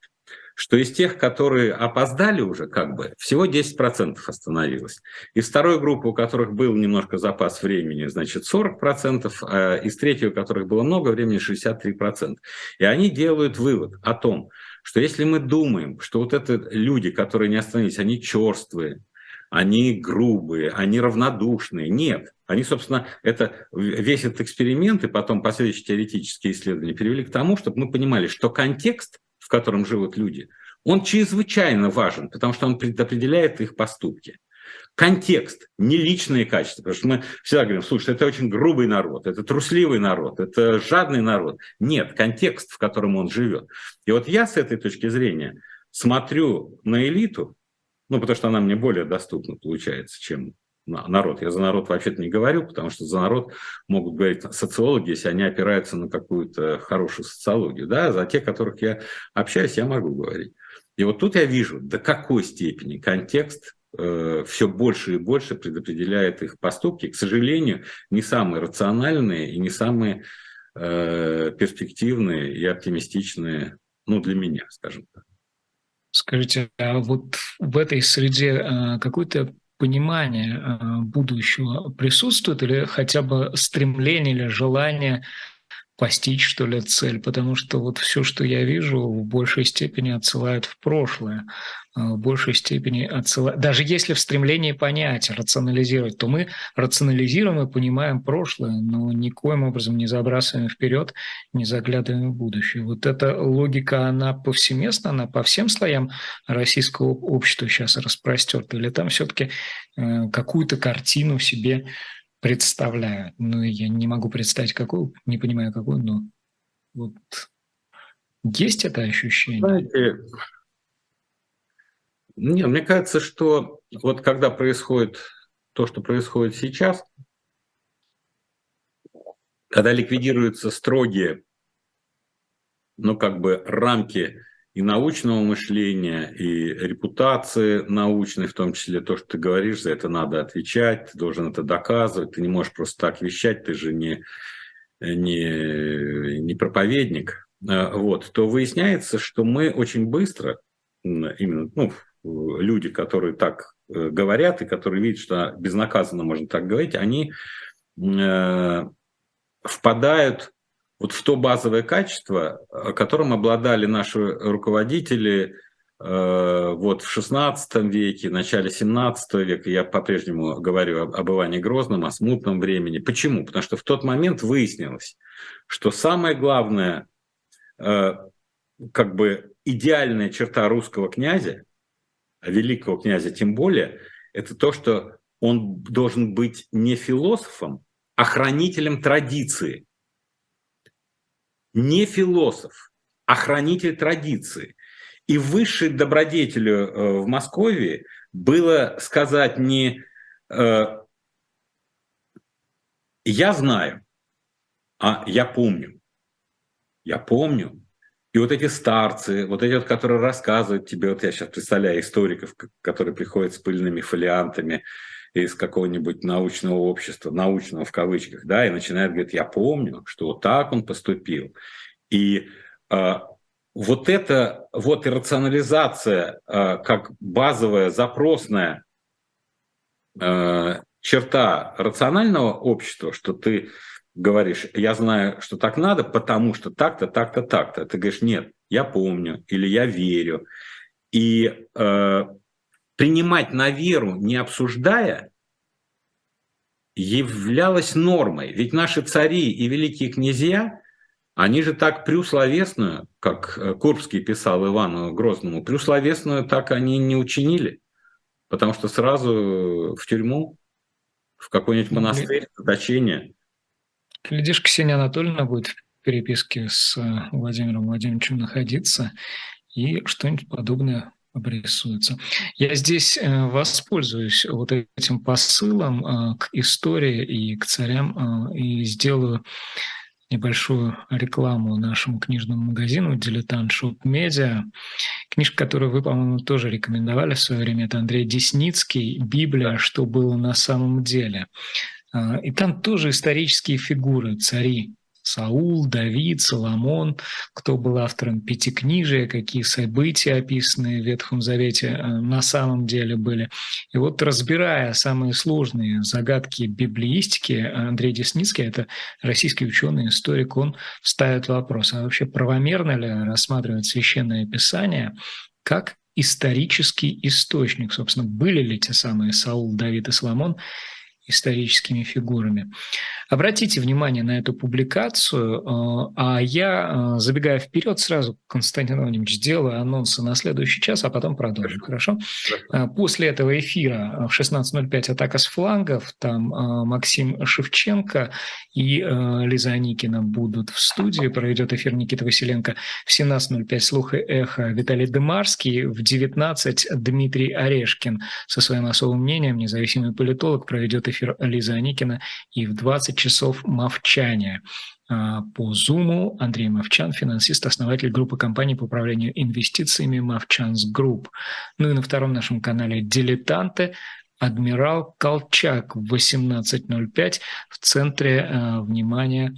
Speaker 2: что из тех, которые опоздали уже как бы, всего 10% остановилось. Из второй группы, у которых был немножко запас времени, значит, 40%, а из третьей, у которых было много времени, 63%. И они делают вывод о том, что если мы думаем, что вот это люди, которые не остановились, они черствые, они грубые, они равнодушные. Нет. Они, собственно, это, весь этот эксперимент и потом последующие теоретические исследования привели к тому, чтобы мы понимали, что контекст в котором живут люди, он чрезвычайно важен, потому что он предопределяет их поступки. Контекст, не личные качества. Потому что мы всегда говорим, слушай, это очень грубый народ, это трусливый народ, это жадный народ. Нет, контекст, в котором он живет. И вот я с этой точки зрения смотрю на элиту, ну, потому что она мне более доступна получается, чем народ. Я за народ вообще-то не говорю, потому что за народ могут говорить социологи, если они опираются на какую-то хорошую социологию. Да, за тех, которых я общаюсь, я могу говорить. И вот тут я вижу, до какой степени контекст э, все больше и больше предопределяет их поступки. К сожалению, не самые рациональные и не самые э, перспективные и оптимистичные, ну, для меня, скажем так.
Speaker 1: Скажите, а вот в этой среде э, какой-то понимание э, будущего присутствует или хотя бы стремление или желание постичь, что ли, цель, потому что вот все, что я вижу, в большей степени отсылает в прошлое, э, в большей степени отсылает... Даже если в стремлении понять, рационализировать, то мы рационализируем и понимаем прошлое, но никоим образом не забрасываем вперед, не заглядываем в будущее. Вот эта логика, она повсеместна, она по всем слоям российского общества сейчас распростерта, или там все-таки э, какую-то картину себе представляю. Ну, я не могу представить, какую, не понимаю, какую, но вот есть это ощущение? Знаете,
Speaker 2: нет, мне кажется, что вот когда происходит то, что происходит сейчас, когда ликвидируются строгие, ну, как бы рамки и научного мышления, и репутации научной, в том числе то, что ты говоришь, за это надо отвечать, ты должен это доказывать, ты не можешь просто так вещать, ты же не, не, не проповедник, а, вот, то выясняется, что мы очень быстро, именно ну, люди, которые так э, говорят и которые видят, что безнаказанно можно так говорить, они э, впадают вот в то базовое качество, э, которым обладали наши руководители э, вот в XVI веке, начале XVII века, я по-прежнему говорю об, об Иване Грозном, о смутном времени. Почему? Потому что в тот момент выяснилось, что самое главное, э, как бы идеальная черта русского князя, великого князя тем более, это то, что он должен быть не философом, а хранителем традиции – не философ, а хранитель традиции. И высшей добродетелю э, в Москве было сказать не э, «я знаю», а «я помню». Я помню. И вот эти старцы, вот эти которые рассказывают тебе, вот я сейчас представляю историков, которые приходят с пыльными фолиантами, из какого-нибудь научного общества, научного в кавычках, да, и начинает говорить, я помню, что вот так он поступил. И э, вот это вот иррационализация э, как базовая запросная э, черта рационального общества, что ты говоришь, я знаю, что так надо, потому что так-то, так-то, так-то. Ты говоришь, нет, я помню или я верю. И э, принимать на веру, не обсуждая, являлось нормой. Ведь наши цари и великие князья, они же так прюсловесную, как Курбский писал Ивану Грозному, прюсловесную так они не учинили, потому что сразу в тюрьму, в какой-нибудь монастырь, заточение.
Speaker 1: Глядишь, Ксения Анатольевна будет в переписке с э, Владимиром Владимировичем находиться, и что-нибудь подобное обрисуется. Я здесь э, воспользуюсь вот этим посылом э, к истории и к царям и сделаю небольшую рекламу нашему книжному магазину «Дилетант Shop Media». Книжка, которую вы, по-моему, тоже рекомендовали в свое время, это Андрей Десницкий «Библия. Что было на самом деле». И там тоже исторические фигуры, цари, Саул, Давид, Соломон, кто был автором Пятикнижия, какие события, описанные в Ветхом Завете, э, на самом деле были. И вот разбирая самые сложные загадки библиистики, Андрей Десницкий, это российский ученый, историк, он ставит вопрос, а вообще правомерно ли рассматривать Священное Писание как исторический источник, собственно, были ли те самые Саул, Давид и Соломон историческими фигурами. Обратите внимание на эту публикацию, э, а я, э, забегая вперед, сразу, Константин Владимирович, сделаю анонсы на следующий час, а потом продолжим, хорошо? Хорошо. Э, после этого эфира в 16.05 «Атака с флангов», там Максим Шевченко и Лиза Аникина будут в студии, проведет эфир Никита Василенко в 17.05 «Слух и эхо» Виталий Дымарский, в 19 Дмитрий Орешкин со своим особым мнением, независимый политолог, проведет эфир Лиза Аникина и в 20 часов «Мовчания». А, по Зуму Андрей Мовчан, финансист, основатель группы компаний по управлению инвестициями Movchan's Group. Ну и на втором нашем канале «Дилетанты» адмирал Колчак в 18.05 в центре э, внимания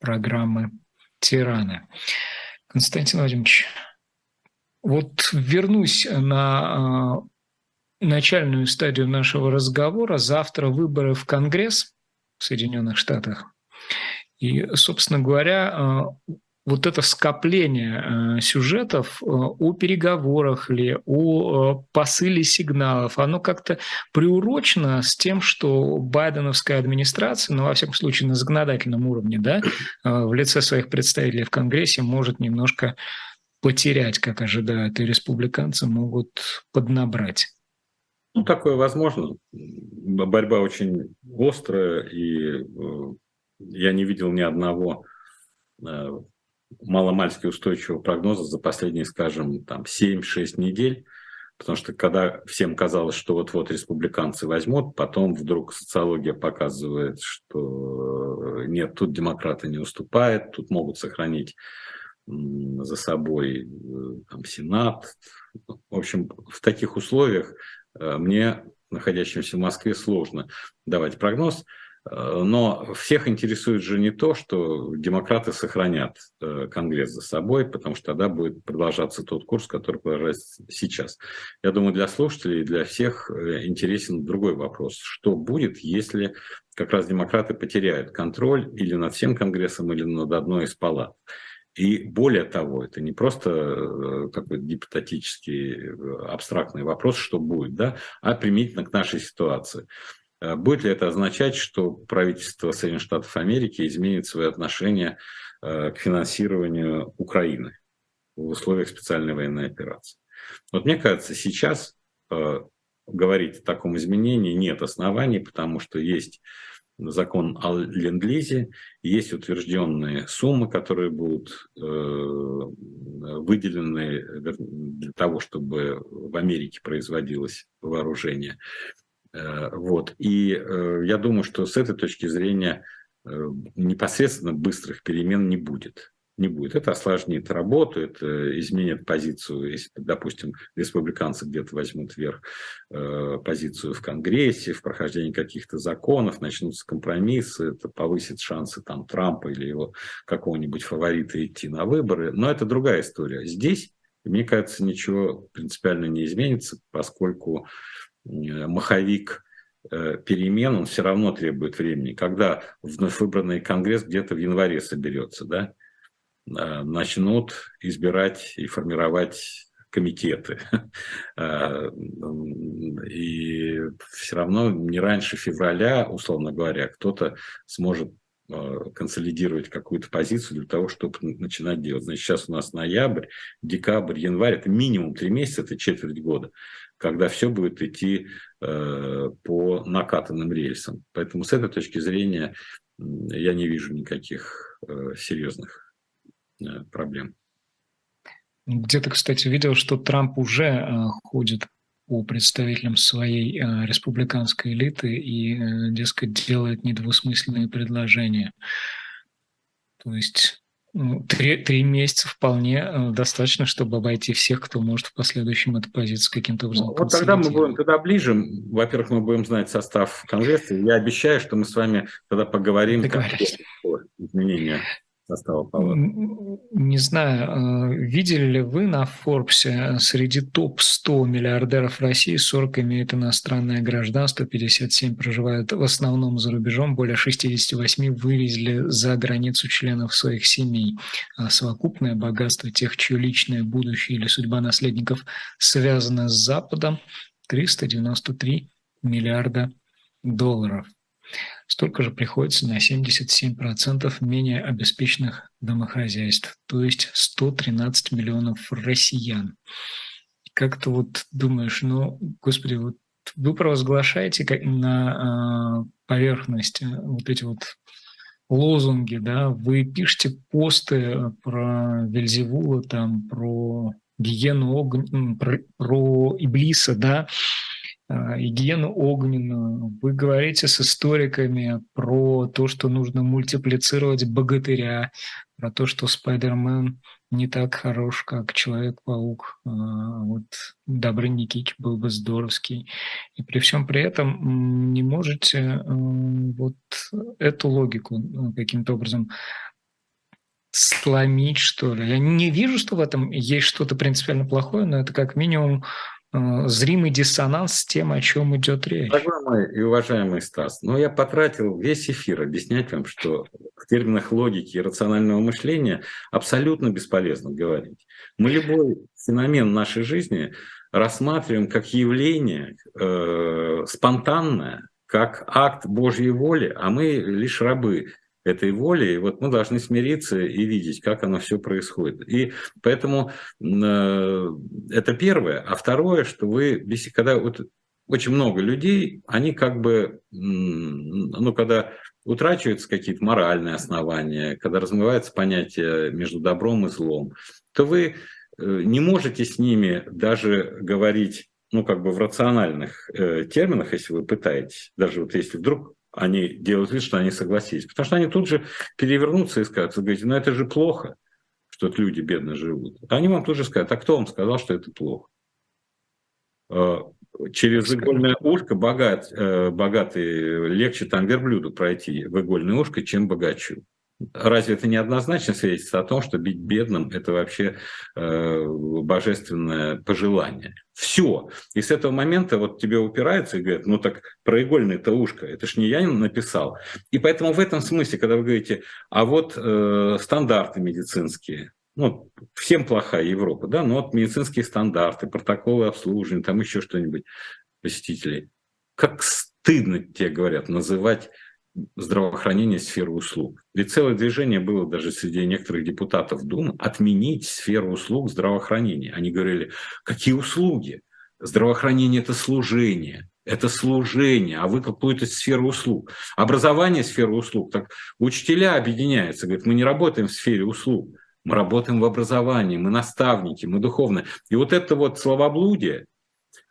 Speaker 1: программы «Тираны». Константин Владимирович, вот вернусь на э, начальную стадию нашего разговора. Завтра выборы в Конгресс в Соединенных Штатах. И, собственно говоря, э, вот это скопление э, сюжетов э, о переговорах ли, о посыле сигналов, оно как-то приурочено с тем, что байденовская администрация, ну, во всяком случае, на законодательном уровне, да, в лице своих представителей в Конгрессе может немножко потерять, как ожидают, и республиканцы могут поднабрать.
Speaker 2: Ну, такое возможно. Борьба очень острая, и э, я не видел ни одного э, маломальски устойчивого прогноза за последние, скажем, там 7-6 недель. Потому что когда всем казалось, что вот-вот республиканцы возьмут, потом вдруг социология показывает, что нет, тут демократы не уступают, тут могут сохранить за собой э, там, Сенат. В общем, в таких условиях Э, мне, находящимся в Москве, сложно давать прогноз. Э, но всех интересует же не то, что демократы сохранят э, Конгресс за собой, потому что тогда будет продолжаться тот курс, который продолжается сейчас. Я думаю, для слушателей, для всех интересен другой вопрос. Что будет, если как раз демократы потеряют контроль или над всем Конгрессом, или над одной из палат? И более того, это не просто э, какой-то гипотетический э, абстрактный вопрос, что будет, да, а применительно к нашей ситуации. Э, будет ли это означать, что правительство Соединенных Штатов Америки изменит свои отношения к финансированию Украины в условиях специальной военной операции? Вот мне кажется, сейчас говорить о таком изменении нет оснований, потому что есть закон о ленд-лизе, есть утвержденные суммы, которые будут э, выделены для того, чтобы в Америке производилось вооружение. Э, вот. И э, я думаю, что с этой точки зрения непосредственно быстрых перемен не будет не будет. Это осложнит работу, это изменит позицию, если, допустим, республиканцы где-то возьмут вверх э, позицию в Конгрессе, в прохождении каких-то законов, начнутся компромиссы, это повысит шансы там Трампа или его какого-нибудь фаворита идти на выборы. Но это другая история. Здесь, мне кажется, ничего принципиально не изменится, поскольку э, маховик э, перемен, он все равно требует времени. Когда вновь выбранный Конгресс где-то в январе соберется, да, Э, начнут избирать и формировать комитеты. А, и все равно не раньше февраля, условно говоря, кто-то сможет а, консолидировать какую-то позицию для того, чтобы начинать делать. Значит, сейчас у нас ноябрь, декабрь, январь, это минимум три месяца, это четверть года, когда все будет идти э, по накатанным рельсам. Поэтому с этой точки зрения я не вижу никаких э, серьезных э, проблем.
Speaker 1: Где-то, кстати, видел, что Трамп уже э, ходит по представителям своей э, республиканской элиты и, э, дескать, делает недвусмысленные предложения. То есть ну, три, три месяца вполне э, достаточно, чтобы обойти всех, кто может в последующем эту позицию каким-то образом
Speaker 2: Вот тогда мы будем туда ближе. Во-первых, мы будем знать состав Конгресса. Я обещаю, что мы с вами тогда поговорим о изменениях состава палаты?
Speaker 1: Не знаю, э, видели ли вы на Форбсе э, среди топ-100 миллиардеров России 40 имеют иностранное гражданство, 57 проживают в основном за рубежом, более 68 вывезли за границу членов своих семей. А совокупное богатство тех, чье личное будущее или судьба наследников связана с Западом, 393 миллиарда долларов. Столько же приходится на 77% менее обеспеченных домохозяйств, то есть 113 миллионов россиян. Как-то вот думаешь, ну, господи, вот вы провозглашаете на э, поверхности вот эти вот лозунги, да, вы пишете посты про Вельзевула, там, про гиену, про, про Иблиса, да, а, гигиену огненную, вы говорите с историками про то, что нужно мультиплицировать богатыря, про то, что Спайдермен не так хорош, как Человек-паук. А, вот Добрый Никич был бы здоровский. И при всем при этом не можете э, вот эту логику каким-то образом сломить, что ли. Я не вижу, что в этом есть что-то принципиально плохое, но это как минимум зримый диссонанс с тем, о чем идет речь.
Speaker 2: Мой и уважаемый Стас, но я потратил весь эфир объяснять вам, что в терминах логики и рационального мышления абсолютно бесполезно говорить. Мы любой феномен нашей жизни рассматриваем как явление э, спонтанное, как акт Божьей воли, а мы лишь рабы этой воли, и вот мы должны смириться и видеть, как оно все происходит. И поэтому э, это первое. А второе, что вы, когда вот очень много людей, они как бы, ну, когда утрачиваются какие-то моральные основания, когда размывается понятие между добром и злом, то вы э, не можете с ними даже говорить ну, как бы в рациональных э, терминах, если вы пытаетесь, даже вот если вдруг они делают вид, что они согласились. Потому что они тут же перевернутся и скажут, говорите, ну это же плохо, что люди бедно живут. Они вам тут же скажут, а кто вам сказал, что это плохо? А, через игольное ушко богат, э, богатый легче там верблюду пройти в игольное ушко, чем богачу. Разве это не однозначно свидетельство о том, что быть бедным – это вообще э, божественное пожелание? Все. И с этого момента вот тебе упираются и говорят, ну так про игольное-то ушко, это ж не я написал. И поэтому в этом смысле, когда вы говорите, а вот э, стандарты медицинские, ну, всем плохая Европа, да, но вот медицинские стандарты, протоколы обслуживания, там еще что-нибудь посетителей. Как стыдно тебе говорят называть здравоохранения сферу услуг. Ведь целое движение было даже среди некоторых депутатов Думы отменить сферу услуг здравоохранения. Они говорили, какие услуги? Здравоохранение – это служение, это служение, а вы какую-то сферу услуг. Образование – сфера услуг. Так учителя объединяются, говорят, мы не работаем в сфере услуг, мы работаем в образовании, мы наставники, мы духовные. И вот это вот словоблудие,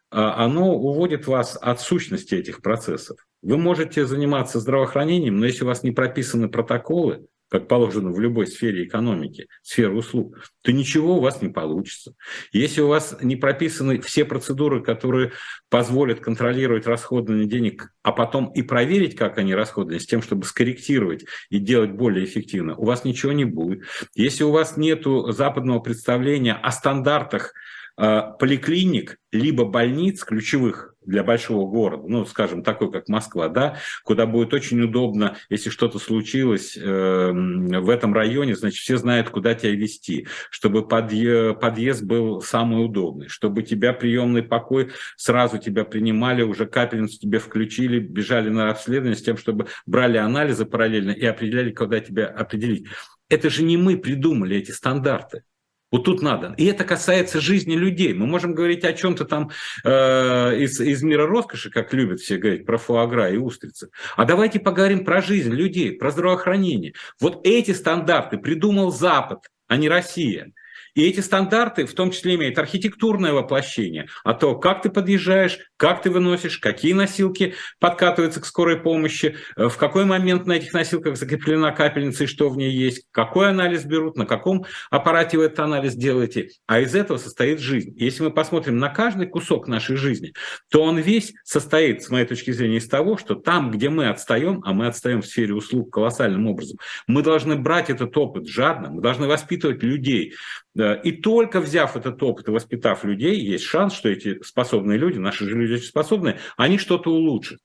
Speaker 2: а, оно уводит вас от сущности этих процессов. Вы можете заниматься здравоохранением, но если у вас не прописаны протоколы, как положено в любой сфере экономики, сфере услуг, то ничего у вас не получится. Если у вас не прописаны все процедуры, которые позволят контролировать расходование денег, а потом и проверить, как они расходованы, с тем, чтобы скорректировать и делать более эффективно, у вас ничего не будет. Если у вас нет западного представления о стандартах поликлиник, либо больниц ключевых для большого города, ну, скажем, такой, как Москва, да, куда будет очень удобно, если что-то случилось э, в этом районе, значит, все знают, куда тебя вести, чтобы подъезд, подъезд был самый удобный, чтобы тебя приемный покой, сразу тебя принимали, уже капельницу тебе включили, бежали на обследование с тем, чтобы брали анализы параллельно и определяли, куда тебя определить. Это же не мы придумали эти стандарты. Вот тут надо. И это касается жизни людей. Мы можем говорить о чем-то там э, из, из мира роскоши, как любят все говорить, про фуагра и устрицы. А давайте поговорим про жизнь людей, про здравоохранение. Вот эти стандарты придумал Запад, а не Россия. И эти стандарты в том числе имеют архитектурное воплощение, а то, как ты подъезжаешь, как ты выносишь, какие носилки подкатываются к скорой помощи, э, в какой момент на этих носилках закреплена капельница и что в ней есть, какой анализ берут, на каком аппарате вы этот анализ делаете. А из этого состоит жизнь. если мы посмотрим на каждый кусок нашей жизни, то он весь состоит, с моей точки зрения, из того, что там, где мы отстаем, а мы отстаем в сфере услуг колоссальным образом, мы должны брать этот опыт жадно, мы должны воспитывать людей, и только взяв этот опыт и воспитав людей, есть шанс, что эти способные люди, наши же люди очень способные, они что-то улучшат.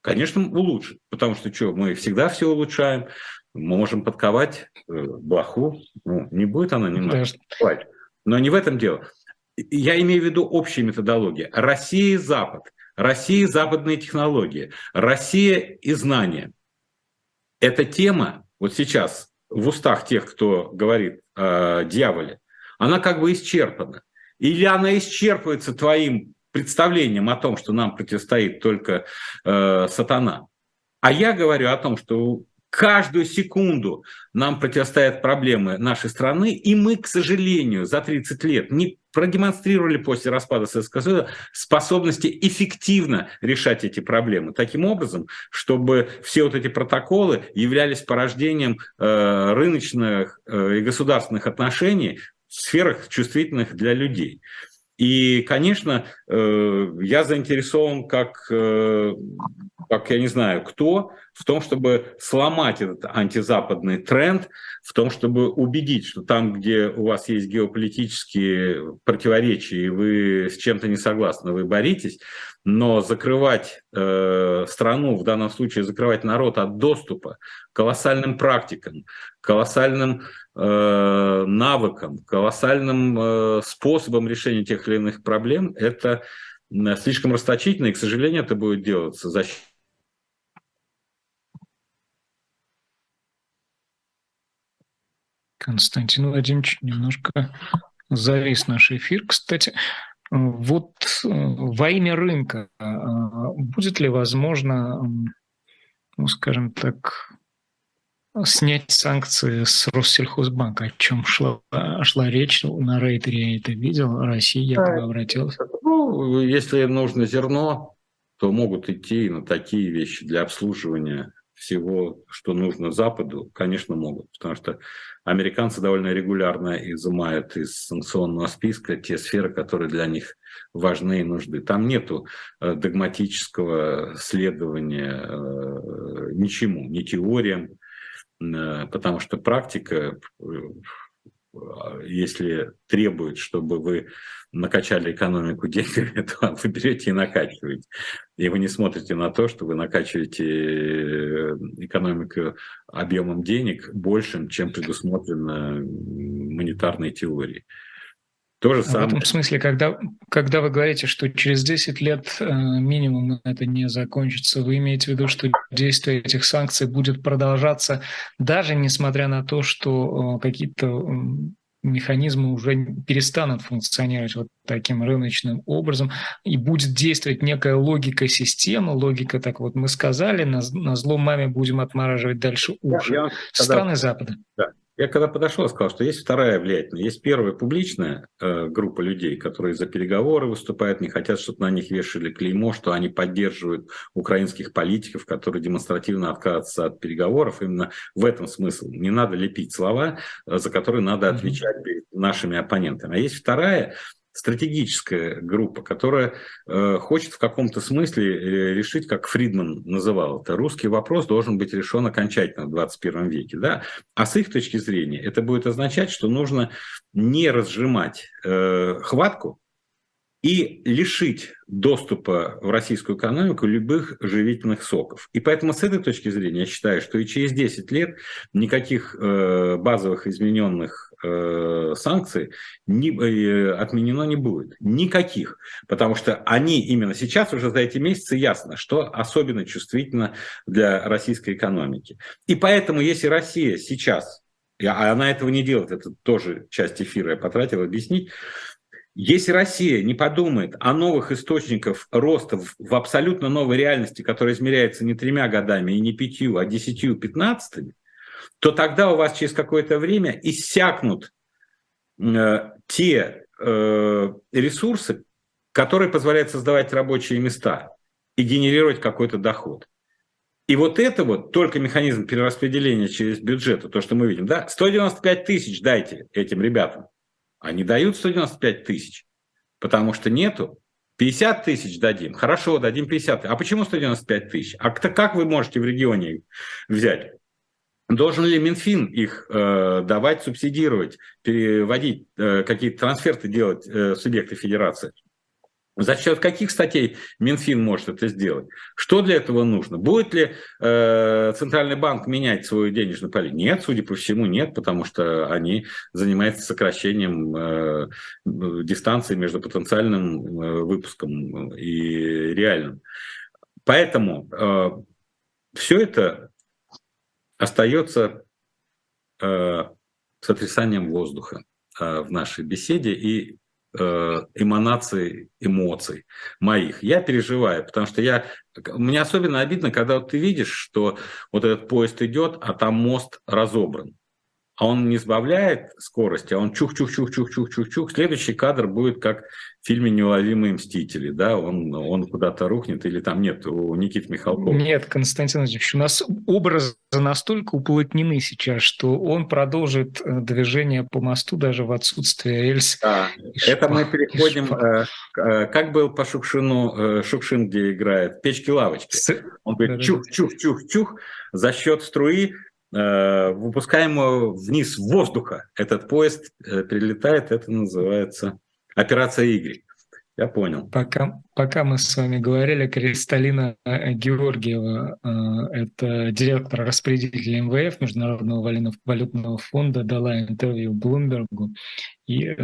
Speaker 2: Конечно, улучшат, потому что что, мы всегда все улучшаем, мы можем подковать э, блоху, ну, не будет она немного подковать. Но не в этом дело. Я имею в виду общие методологии. Россия и Запад, Россия и западные технологии, Россия и знания. Эта тема вот сейчас в устах тех, кто говорит о дьяволе, она как бы исчерпана. Или она исчерпывается твоим представлением о том, что нам противостоит только э, сатана. А я говорю о том, что каждую секунду нам противостоят проблемы нашей страны, и мы, к сожалению, за 30 лет не продемонстрировали после распада Советского Союза способности эффективно решать эти проблемы. Таким образом, чтобы все вот эти протоколы являлись порождением э, рыночных э, и государственных отношений, сферах, чувствительных для людей. И, конечно, э, я заинтересован, как, э, как я не знаю кто, в том, чтобы сломать этот антизападный тренд, в том, чтобы убедить, что там, где у вас есть геополитические противоречия, и вы с чем-то не согласны, вы боритесь, но закрывать э, страну, в данном случае закрывать народ от доступа к колоссальным практикам, колоссальным Э, навыкам, колоссальным э, способом решения тех или иных проблем, это слишком расточительно, и, к сожалению, это будет делаться за счет
Speaker 1: Константин Владимирович немножко завис наш эфир. Кстати, вот э, во имя рынка будет ли возможно, ну, скажем так, снять санкции с Россельхозбанка, о чем шла, шла речь? На рейтере, я это видел, Россия якобы обратилась.
Speaker 2: Ну, если нужно зерно, то могут идти на такие вещи для обслуживания всего, что нужно Западу, конечно, могут, потому что американцы довольно регулярно изымают из санкционного списка те сферы, которые для них важны и нужны. Там нету э, догматического следования э, ничему, ни теориям, Э, потому что практика, если требует, чтобы вы накачали экономику деньгами, то вы берете и накачиваете. И вы не смотрите на то, что вы накачиваете э, экономику объемом денег большим, чем предусмотрено монетарной теорией.
Speaker 1: То же самое. В этом смысле, когда, когда вы говорите, что через 10 лет э, минимум это не закончится, вы имеете в виду, что действие этих санкций будет продолжаться, даже несмотря на то, что э, какие-то механизмы уже перестанут функционировать вот таким рыночным образом, и будет действовать некая логика системы, логика, так вот мы сказали, на, на зло маме будем отмораживать дальше уши. Я, я, Страны когда, Запада.
Speaker 2: Да, я когда подошел, сказал, что есть вторая влиятельная. Есть первая публичная э, группа людей, которые за переговоры выступают, не хотят, чтобы на них вешали клеймо, что они поддерживают украинских политиков, которые демонстративно отказываются от переговоров. Именно в этом смысл. Не надо лепить слова, э, за которые надо отвечать перед нашими оппонентами. А есть вторая стратегическая группа, которая э, хочет в каком-то смысле э, решить, как Фридман называл это, русский вопрос должен быть решен окончательно в 21 веке. Да? А с их точки зрения это будет означать, что нужно не разжимать э, хватку и лишить доступа в российскую экономику любых живительных соков. И поэтому с этой точки зрения я считаю, что и через 10 лет никаких э, базовых измененных э, санкций не, э, отменено не будет. Никаких. Потому что они именно сейчас уже за эти месяцы ясно, что особенно чувствительно для российской экономики. И поэтому, если Россия сейчас, а она этого не делает, это тоже часть эфира я потратил объяснить, если Россия не подумает о новых источниках роста в, абсолютно новой реальности, которая измеряется не тремя годами и не пятью, а десятью, пятнадцатыми, то тогда у вас через какое-то время иссякнут э, те э, ресурсы, которые позволяют создавать рабочие места и генерировать какой-то доход. И вот это вот только механизм перераспределения через бюджет, то, что мы видим, да, 195 тысяч дайте этим ребятам. Они дают 195 тысяч, потому что нету. 50 тысяч дадим. Хорошо, дадим 50. А почему 195 тысяч? А как вы можете в регионе взять? Должен ли Минфин их э, давать, субсидировать, переводить, э, какие-то трансферты делать э, субъекты федерации? За счет каких статей Минфин может это сделать? Что для этого нужно? Будет ли э, Центральный банк менять свою денежную политику? Нет, судя по всему, нет, потому что они занимаются сокращением э, дистанции между потенциальным э, выпуском и реальным. Поэтому э, все это остается э, сотрясанием воздуха э, в нашей беседе и Э, эманации эмоций моих. Я переживаю, потому что я, мне особенно обидно, когда вот ты видишь, что вот этот поезд идет, а там мост разобран а он не сбавляет скорости, а он чух-чух-чух-чух-чух-чух-чух. Следующий кадр будет как в фильме «Неуловимые мстители», да, он, он куда-то рухнет или там нет у Никиты Михалкова.
Speaker 1: Нет, Константин Владимирович, у нас образы настолько уплотнены сейчас, что он продолжит э, движение по мосту даже в отсутствие рельс.
Speaker 2: Да, это мы переходим, э, э, как был по Шукшину, Шукшин, где играет, печки-лавочки. Он говорит чух-чух-чух-чух, за счет струи Э, выпускаемого вниз воздуха. Этот поезд э, прилетает, это называется операция «Игрь». Я понял.
Speaker 1: Пока, пока мы с вами говорили, Кристалина э, Георгиева, это директор распределителя МВФ, Международного валютного фонда, дала интервью Блумбергу и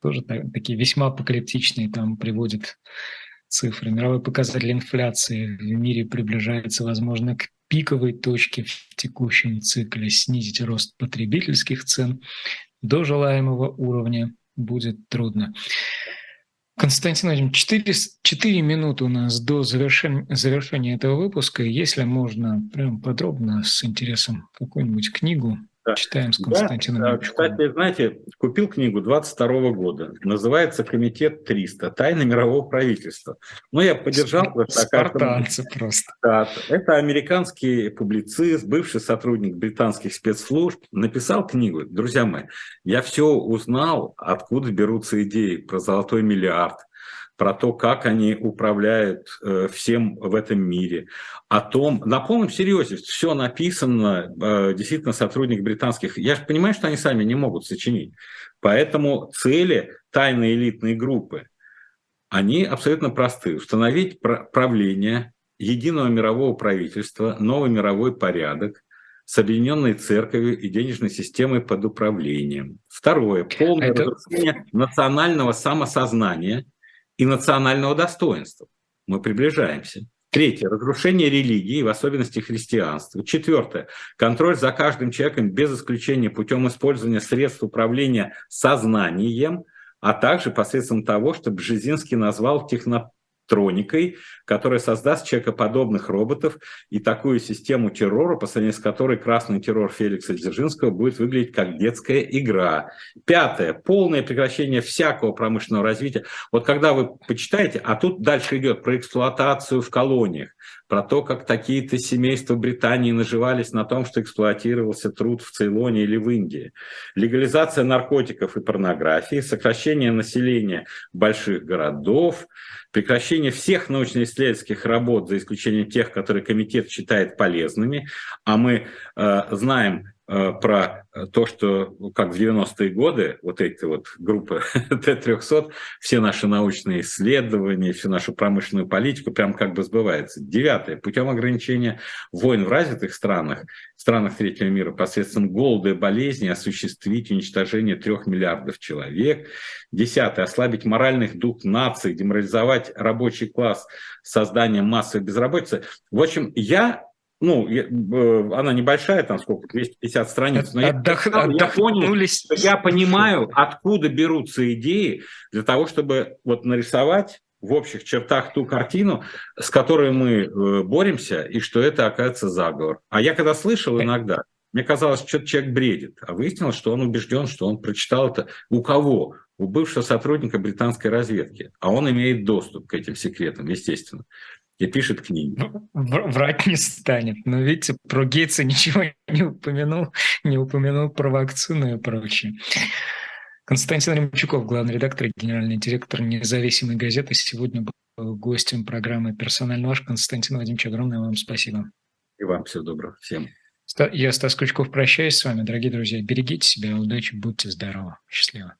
Speaker 1: тоже такие весьма апокалиптичные там приводит цифры. Мировой показатель инфляции в мире приближается, возможно, к пиковой точке в текущем цикле, снизить рост потребительских цен до желаемого уровня будет трудно. Константин Владимирович, 4, 4 минуты у нас до завершения, завершения этого выпуска. Если можно, прям подробно, с интересом, какую-нибудь книгу. Читаем с Константином да,
Speaker 2: Кстати, знаете, купил книгу 22 года. Называется «Комитет 300. Тайны мирового правительства». Ну, я поддержал.
Speaker 1: Спартанцы это, просто.
Speaker 2: Да, это американский публицист, бывший сотрудник британских спецслужб. Написал книгу. Друзья мои, я все узнал, откуда берутся идеи про золотой миллиард, про то, как они управляют э, всем в этом мире, о том, на полном серьезе, все написано, э, действительно, сотрудник британских, я же понимаю, что они сами не могут сочинить, поэтому цели тайной элитной группы, они абсолютно просты. Установить правление единого мирового правительства, новый мировой порядок, с объединенной церковью и денежной системой под управлением. Второе. Полное Это... разрушение национального самосознания – и национального достоинства. Мы приближаемся. Третье. Разрушение религии, в особенности христианства. Четвертое. Контроль за каждым человеком без исключения путем использования средств управления сознанием, а также посредством того, что Бжезинский назвал техно троникой, которая создаст человекоподобных роботов и такую систему террора, по сравнению с которой красный террор Феликса Дзержинского будет выглядеть как детская игра. Пятое. Полное прекращение всякого промышленного развития. Вот когда вы почитаете, а тут дальше идет про эксплуатацию в колониях, про то, как такие-то семейства Британии наживались на том, что эксплуатировался труд в Цейлоне или в Индии. Легализация наркотиков и порнографии, сокращение населения больших городов, прекращение всех научно-исследовательских работ, за исключением тех, которые комитет считает полезными, а мы э, знаем про то, что как в 90-е годы вот эти вот группы Т-300, все наши научные исследования, всю нашу промышленную политику прям как бы сбывается. Девятое. Путем ограничения войн в развитых странах, странах третьего мира посредством голода и болезней осуществить уничтожение трех миллиардов человек. Десятое. Ослабить моральных дух нации, деморализовать рабочий класс созданием массовой безработицы. В общем, я ну, э, она небольшая, там сколько, 250 страниц, но Отдох... я, я понял, я понимаю, откуда берутся идеи для того, чтобы вот нарисовать в общих чертах ту картину, с которой мы э, боремся, и что это, оказывается, заговор. А я когда слышал иногда, мне казалось, что человек бредит, а выяснилось, что он убежден, что он прочитал это у кого? У бывшего сотрудника британской разведки, а он имеет доступ к этим секретам, естественно и пишет книги.
Speaker 1: Ну, врать не станет. Но видите, про Гейтса ничего не упомянул, не упомянул про вакцину и прочее. Константин Ремчуков, главный редактор и генеральный директор независимой газеты, сегодня был гостем программы «Персонально ваш». Константин Вадимович, огромное вам спасибо.
Speaker 2: И вам всего доброго. Всем.
Speaker 1: Я, Стас Крючков, прощаюсь с вами, дорогие друзья. Берегите себя, удачи, будьте здоровы. Счастливо.